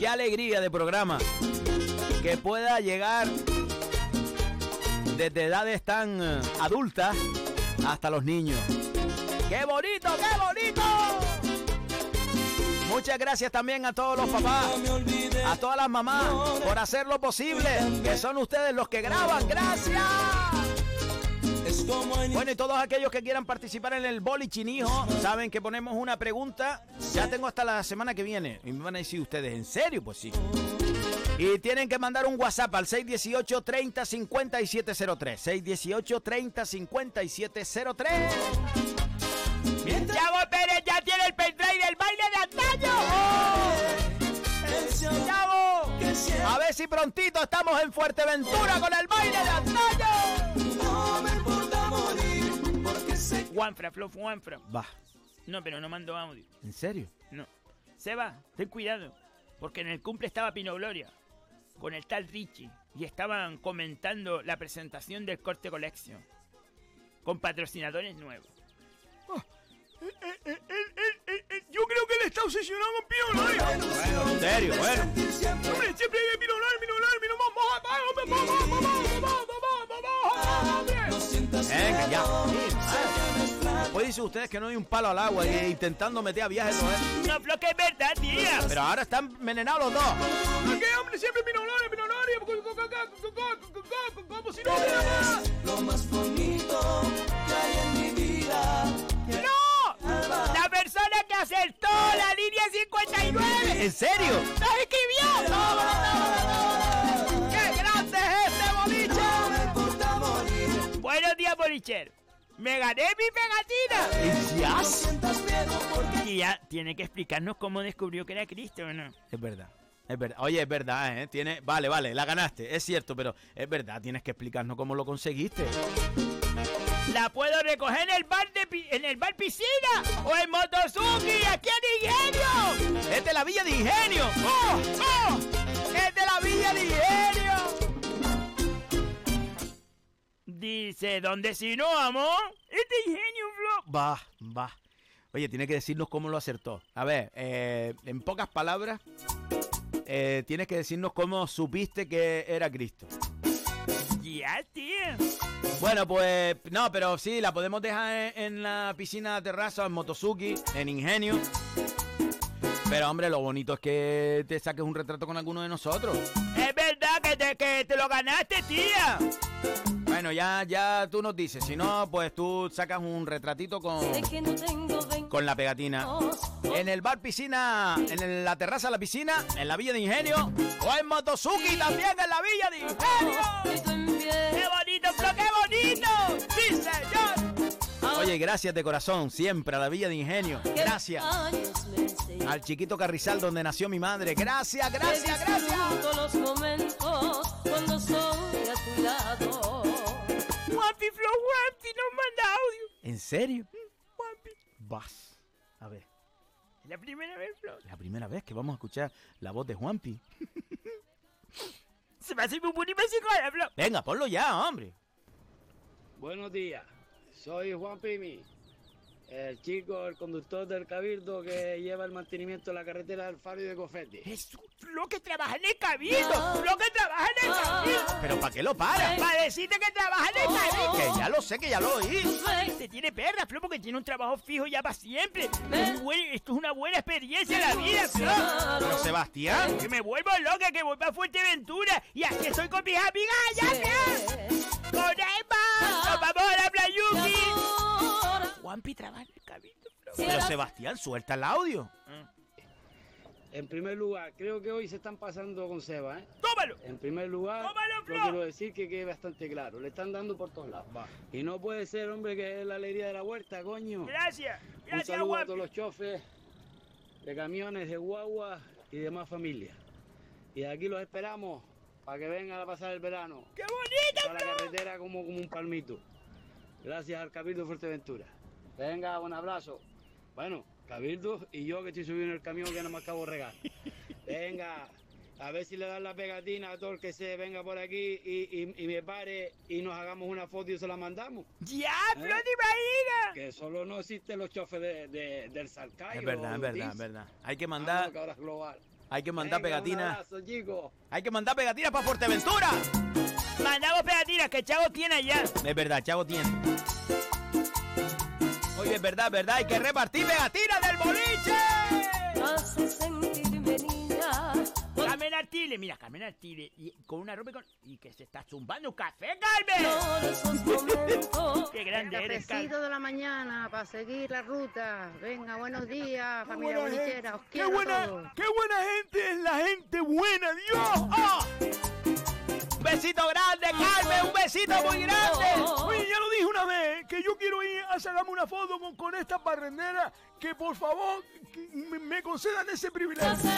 Qué alegría de programa. Que pueda llegar desde edades tan eh, adultas hasta los niños. ¡Qué bonito, qué bonito! Muchas gracias también a todos los papás, a todas las mamás por hacer lo posible, que son ustedes los que graban. ¡Gracias! Bueno, y todos aquellos que quieran participar en el boli chinijo, saben que ponemos una pregunta. Ya tengo hasta la semana que viene. Y me van a decir ustedes, ¿en serio? Pues sí. Y tienen que mandar un WhatsApp al 618 30 5703. 618 30 5703. Chavo Pérez ya tiene el pendrive del baile de A ver si prontito estamos en Fuerteventura con el baile de antaño. Juanfra, Flo, Juanfra. Va. No, pero no mando audio. ¿En serio? No. Seba, ten cuidado. Porque en el cumple estaba Pino Gloria. Con el tal Richie. Y estaban comentando la presentación del Corte Collection. Con patrocinadores nuevos. Eh, eh, eh, eh, está obsesionado con Pino Bueno, en serio, bueno. Hombre, siempre viene Pino Online, Pino Online, Pino Online. Vamos, vamos, vamos, vamos, vamos, vamos, vamos, Venga, ya. Después dicen ustedes que no hay un palo al agua y intentando meter a viajes. No, no pero que es verdad, tía. Pero ahora están envenenados los dos. ¿Por qué, hombre? Siempre Pino Online, Pino Online. Como si no hubiera más. Lo más bonito que hay en mi vida. ¡No! Persona que acertó la línea 59. ¿En serio? ¡Nos escribió! ¡Qué grande es este boliche! Buenos días, bolicher. Me gané mi pegatina. ¿Ya? Y ya tiene que explicarnos cómo descubrió que era Cristo, ¿o no? Es verdad. Es verdad. Oye, es verdad, ¿eh? Tiene... Vale, vale, la ganaste. Es cierto, pero es verdad. Tienes que explicarnos cómo lo conseguiste. La puedo recoger en el bar de en el bar piscina o en Motosuki, aquí en Ingenio. ¡Es de la Villa de Ingenio! ¡Oh! ¡Oh! ¡Es de la Villa de Ingenio! Dice, ¿dónde si no, amor? Es de Ingenio, Flo. Va, va. Oye, tiene que decirnos cómo lo acertó. A ver, eh, en pocas palabras, eh, tienes que decirnos cómo supiste que era Cristo. Bueno, pues no, pero sí, la podemos dejar en, la piscina terraza, en Motosuki, en Ingenio. Pero hombre, lo bonito es que te saques un retrato con alguno de nosotros. Es verdad que te lo ganaste, tía. Bueno, ya, ya tú nos dices. Si no, pues tú sacas un retratito con, con la pegatina. En el bar piscina, en la terraza de la piscina, en la Villa de Ingenio. O en Motosuki también en la Villa de Ingenio. ¡Qué bonito, Flo, qué bonito! ¡Sí, señor! Oye, gracias de corazón, siempre a la Villa de Ingenio. Gracias. Al chiquito Carrizal donde nació mi madre. Gracias, gracias, gracias. los momentos cuando estoy a tu lado. Juanpi, Flo, Juanpi, nos manda audio. ¿En serio? Vas. A ver, Es la primera vez, Flo. la primera vez que vamos a escuchar la voz de Juanpi. *laughs* Se me hace muy bonito ese cara, Flo. Venga, ponlo ya, hombre. Buenos días, soy Juan Pimi, el chico, el conductor del Cabildo que lleva el mantenimiento de la carretera del Faro y de Cofete. Es Flo que trabaja en el cabildo. Flo que trabaja en el cabildo. ¿Pero para qué lo para? Para decirte que trabaja en el cabildo. Que ya lo sé, que ya lo oí. Te tiene perra, Flo, porque tiene un trabajo fijo ya para siempre. Buen- esto es una buena experiencia en la vida, Flo. Pero Sebastián. Que me vuelvo loca, que voy para Fuerteventura. Y aquí estoy con mis amigas allá, ¿qué? Con Emma. Nos vamos a la Playuki. Juanpi trabaja en el cabildo. Pero Sebastián, suelta el audio. En primer lugar, creo que hoy se están pasando con Seba, ¿eh? ¡Tómalo! En primer lugar, ¡Tómalo, Flo! quiero decir que quede bastante claro. Le están dando por todos lados. Y no puede ser, hombre, que es la alegría de la huerta, coño. Gracias. Un Gracias, saludo a guapi. todos los chofes de camiones, de guagua y demás familias. Y de aquí los esperamos para que vengan a pasar el verano. ¡Qué bonito, A la carretera como, como un palmito. Gracias al Cabildo Fuerteventura. Venga, un abrazo. Bueno, Cabildo y yo que estoy subiendo el camión que no me acabo de regar. *laughs* Venga, a ver si le dan la pegatina a todo el que se venga por aquí y, y- y me pare y nos hagamos una foto y se la mandamos. ¡Ya, ¿Eh? Flo, te imaginas! Que solo no existen los chofes de, de- del Salcayo. Es verdad, es verdad, es verdad. Hay que mandar, que ahora es global. hay que mandar pegatinas. abrazo, chicos. Hay que mandar pegatinas para Fuerteventura. Mandamos pegatinas que Chavo tiene allá. Es verdad, Chavo tiene. Oye, es verdad, verdad, hay que repartir pegatinas del boliche. hace sentirme niña. Carmen Artile, mira, Carmen Artile, y con una ropa y, con- y que se está zumbando un café, Carmen. *laughs* Qué grande eres, Carmen. De la mañana para seguir la ruta. Venga, buenos días, Qué familia buena bolichera. Os qué quiero buena, todos. qué buena gente es la gente buena, Dios. ¡Ah! Un besito grande, Carmen, un besito muy grande. Oye, ya lo dije una vez, que yo quiero ir a sacarme una foto con, con esta barrendera, que por favor que me, me concedan ese privilegio.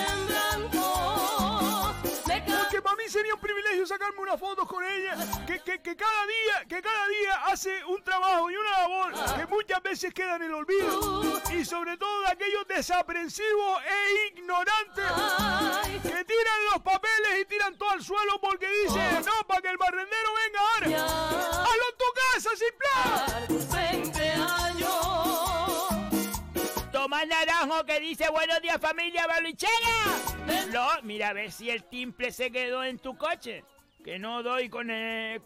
Porque para mí sería un privilegio sacarme una foto con ella, que, que, que cada día, que cada día hace un trabajo y una labor que muchas veces queda en el olvido. Y sobre todo de aquellos desaprensivos e ignorantes que tiran los papeles y tiran todo al suelo porque dicen, no, para que el barrendero venga ahora. ¡Hazlo en tu casa, sin plan! Que dice buenos días familia bolichera. No, mira a ver si el timple se quedó en tu coche. Que no doy con él,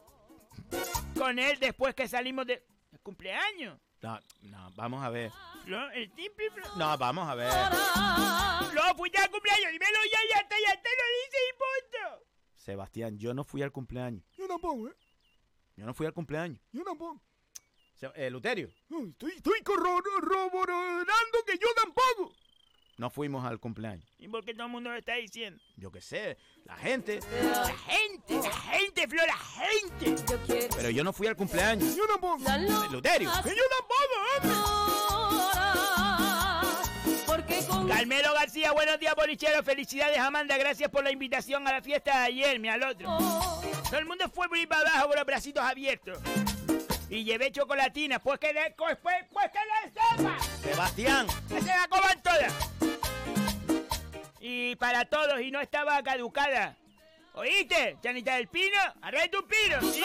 con él después que salimos de el cumpleaños. No, no, vamos a ver. Flo, el timple. No, vamos a ver. Flo, fuiste al cumpleaños, dímelo ya, ya está, ya te lo dice y punto. Sebastián, yo no fui al cumpleaños. Yo tampoco, ¿eh? Yo no fui al cumpleaños. Yo tampoco. Eh, Luterio, No, Estoy, estoy corroborando que yo tampoco. no fuimos al cumpleaños. ¿Y por qué todo el mundo lo está diciendo? Yo qué sé, la gente. La gente, la gente, Flo, la gente. Pero yo no fui al cumpleaños. Yo tampoco. Eh, Luterio. Que yo tampoco, Carmelo García, buenos días, bolichero. Felicidades, Amanda. Gracias por la invitación a la fiesta de ayer, mi al otro. Todo el mundo fue por ir para abajo con los bracitos abiertos. Y llevé chocolatina, pues que le, pues, pues, pues que le sepa. Sebastián. Que se la coman todas. Y para todos, y no estaba caducada. ¿Oíste, Chanita del Pino? ¡Arre tu pino! ¡Sí!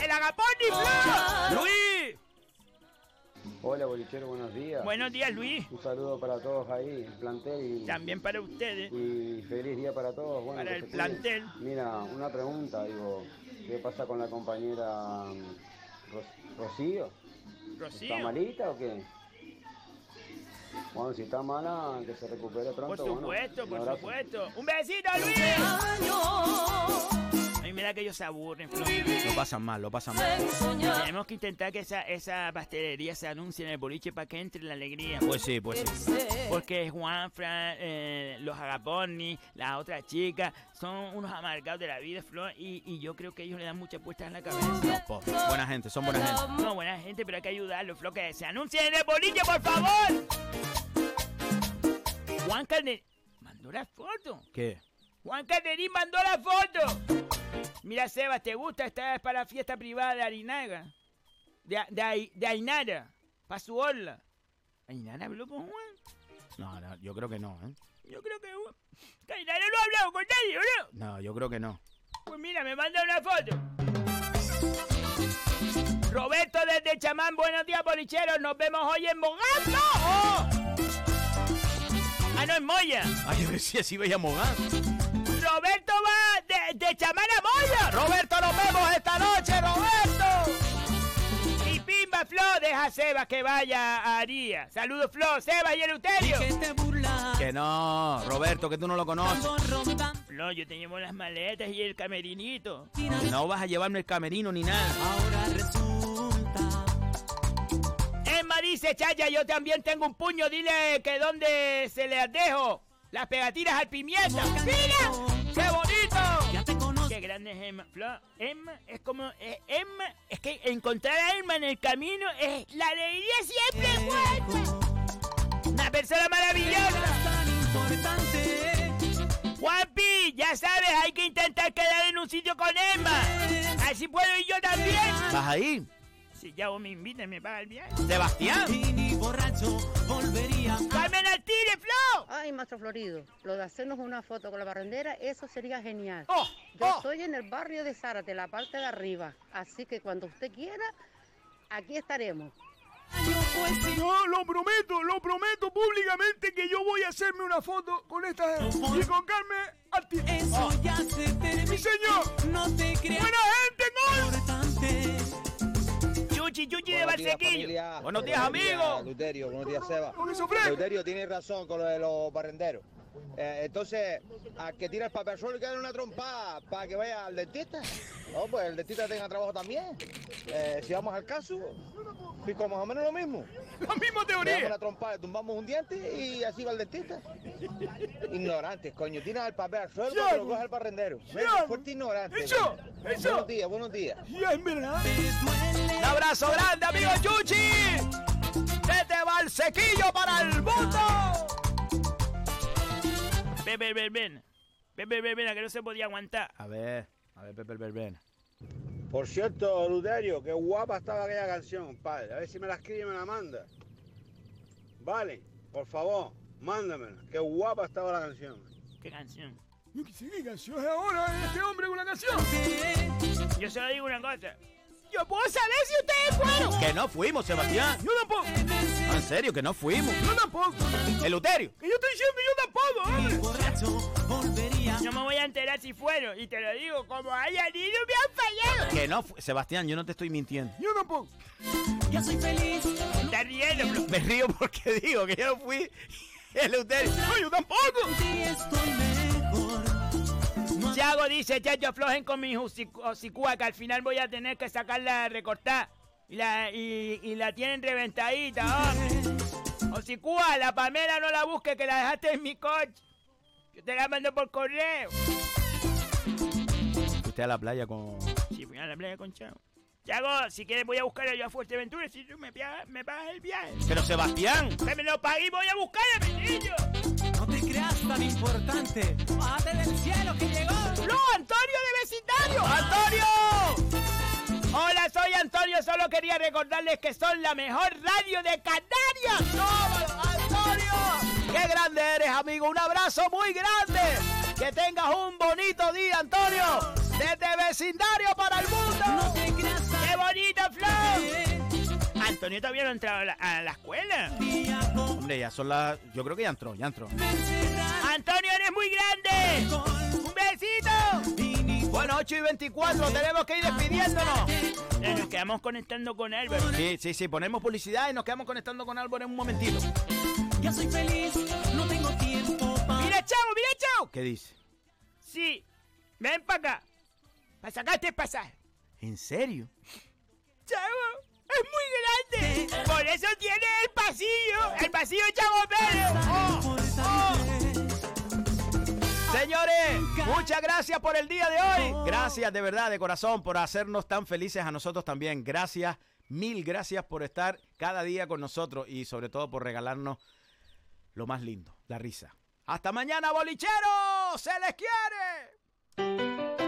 ¡El agapón y Flo! ¡Luis! Hola bolichero, buenos días. Buenos días, Luis. Un saludo para todos ahí, el plantel y, También para ustedes. y feliz día para todos. Bueno, Para el plantel. Mira, una pregunta, digo, ¿qué pasa con la compañera mm, Ros- Rocío? Rocío. ¿Está malita o qué? Bueno, si está mala, que se recupere pronto. Por supuesto, por supuesto. ¡Un besito, Luis! A mí me da que ellos se aburren, Flo. Lo pasan mal, lo pasan mal. Tenemos que intentar que esa, esa pastelería se anuncie en el boliche para que entre la alegría. Pues sí, pues sí. Porque Juan, Fran, eh, los Agaponi, la otra chica, son unos amargados de la vida, Flor, y, y yo creo que ellos le dan muchas puestas en la cabeza. Buena gente, son buena gente. No, buena gente, pero hay que ayudarlos, Flor, que se anuncien en el boliche, por favor. Juan Calderín mandó la foto. ¿Qué? Juan Calderín mandó la foto. Mira, Sebas, ¿te gusta? Esta es para la fiesta privada de Arinaga. De, de, Ai- de Ainara. Para su orla. ¿Ainara habló con Juan? No, no, yo creo que no, ¿eh? Yo creo que Juan... Ainara no ha hablado con nadie, ¿no? No, yo creo que no. Pues mira, me manda una foto. Roberto desde Chamán, buenos días, bolicheros. Nos vemos hoy en Mogando. ¡Oh! Ah, no, en Moya. Ay, yo decía si veía Mogán. Roberto va de, de Chamán a Moya. Roberto, nos vemos esta noche, Roberto. Y Pimba Flo, deja a Sebas que vaya a Aría. Saludos, Flo, Sebas y Eleuterio. Que no, Roberto, que tú no lo conoces. Flo, yo te llevo las maletas y el camerinito. No vas a llevarme el camerino ni nada. En Madrid dice, Chaya, yo también tengo un puño. Dile que dónde se le dejo. Las pegatinas al pimienta. ¡Mira! ¡Qué bonito! Qué grande es Emma. Flo, Emma es como... eh, Emma, es que encontrar a Emma en el camino es la alegría siempre buena. Una persona maravillosa. Guapi, ya sabes, hay que intentar quedar en un sitio con Emma. Así puedo ir yo también. ¿Vas ahí? Si ya vos me invitas, me paga el viaje. Sebastián. ¡Carmen al tire, Flo! Ay, Maestro Florido, lo de hacernos una foto con la barrendera, eso sería genial. Oh, Yo estoy en el barrio de Zárate, la parte de arriba, así que cuando usted quiera, aquí estaremos. No, lo prometo, lo prometo públicamente que yo voy a hacerme una foto con esta gente. Y con Carmen Arti- Eso ya se terminó. ¡Mi señor! No te creas. ¡Buena gente, gol! Chuchi, Chuchi de Buenos días, Barsequillo. familia. Buenos días, amigo. Luterio, buenos días, Seba. Luterio, tiene razón con lo de los barrenderos. Eh, entonces, a que tira el papel suelo y que una trompada para que vaya al dentista. No, pues el dentista tenga trabajo también. Eh, si vamos al caso, pico más o menos lo mismo. La misma Le teoría. damos una trompada, le tumbamos un diente y así va al dentista. Ignorantes, coño. Tiras el papel al suelo para que lo coja el barrendero. Fuerte ignorante. Eso, eso. Buenos días, buenos días. Ya es verdad. Un abrazo grande, amigo Chuchi. Desde Valsequillo para el mundo. Ven, ven, ven, ven. Ven, ven, ven, ven, a que no se podía aguantar. A ver, a ver, Pepe Berben. Por cierto, Luterio, qué guapa estaba aquella canción, padre. A ver si me la escribe y me la manda. Vale, por favor, mándamela. Qué guapa estaba la canción. ¿Qué canción? Yo qué sé qué canción es ahora este hombre con la canción. Yo solo digo una cosa. Yo puedo saber si ustedes fueron. Que no fuimos, Sebastián. Yo tampoco. En serio, que no fuimos. Yo tampoco. El Luterio. Que yo estoy diciendo que yo tampoco, hombre. No me voy a enterar si fueron. Y te lo digo, como hayan ido, me han fallado. Que no Sebastián, yo no te estoy mintiendo. Yo tampoco. Ya soy feliz. Estás riendo, Flo. Me río porque *laughs* digo que yo no fui el Luterio. No, yo tampoco. Estoy mejor. Chago dice, chacho, aflojen con mi que al final voy a tener que sacarla recortada. Y la, y, y la tienen reventadita, hombre. Hocicúa, la Pamela no la busque, que la dejaste en mi coche. Yo te la mando por correo. Usted a la playa con... Sí, fui a la playa con Chago. Chago, si quieres voy a buscar yo a Fuerteventura, si tú me, me pagas el viaje. Pero Sebastián. Que me lo pagué y voy a buscar a mi niño. No te creas tan importante. Bájate del cielo que llegó. ¡No, Antonio de vecindario! ¡Antonio! Hola, soy Antonio. Solo quería recordarles que son la mejor radio de Canarias. ¡No, Antonio! ¡Qué grande eres, amigo! ¡Un abrazo muy grande! ¡Que tengas un bonito día, Antonio! ¡Desde vecindario para el mundo! No te ¡Qué bonito, Flo! Antonio todavía no ha entrado a la, a la escuela. Hombre, ya son las... Yo creo que ya entró, ya entró. Antonio, eres muy grande. ¡Un besito! Bueno, 8 y 24, tenemos que ir despidiéndonos. Eh, Nos quedamos conectando con Álvaro. Sí, sí, sí, ponemos publicidad y nos quedamos conectando con Álvaro en un momentito. Ya soy feliz. No tengo tiempo para. ¡Mira, chavo, mira, chavo! ¿Qué dice? Sí, ven para acá. Para sacarte el pasaje. ¿En serio? Chavo, es muy grande. Por eso tiene el pasillo. El pasillo de Chavo Pérez. Oh, oh. Señores, muchas gracias por el día de hoy. Gracias de verdad, de corazón, por hacernos tan felices a nosotros también. Gracias, mil gracias por estar cada día con nosotros y sobre todo por regalarnos lo más lindo, la risa. Hasta mañana, bolicheros. Se les quiere.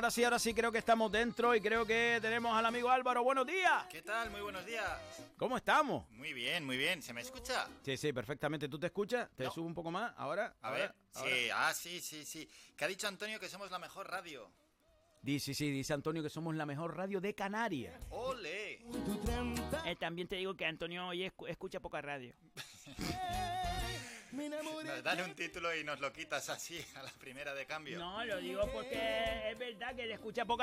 Ahora sí, ahora sí creo que estamos dentro y creo que tenemos al amigo Álvaro. Buenos días. ¿Qué tal? Muy buenos días. ¿Cómo estamos? Muy bien, muy bien. ¿Se me escucha? Sí, sí, perfectamente. ¿Tú te escuchas? ¿Te subo un poco más? ¿Ahora? A ¿Ahora? ver. ¿Ahora? Sí, ah, sí, sí, sí. Que ha dicho Antonio que somos la mejor radio. Dice, sí, sí, dice Antonio que somos la mejor radio de Canarias. ¡Ole! Eh, también te digo que Antonio hoy escu- escucha poca radio. *laughs* Nos dan un título y nos lo quitas así a la primera de cambio. No, lo digo porque es verdad que él escucha poca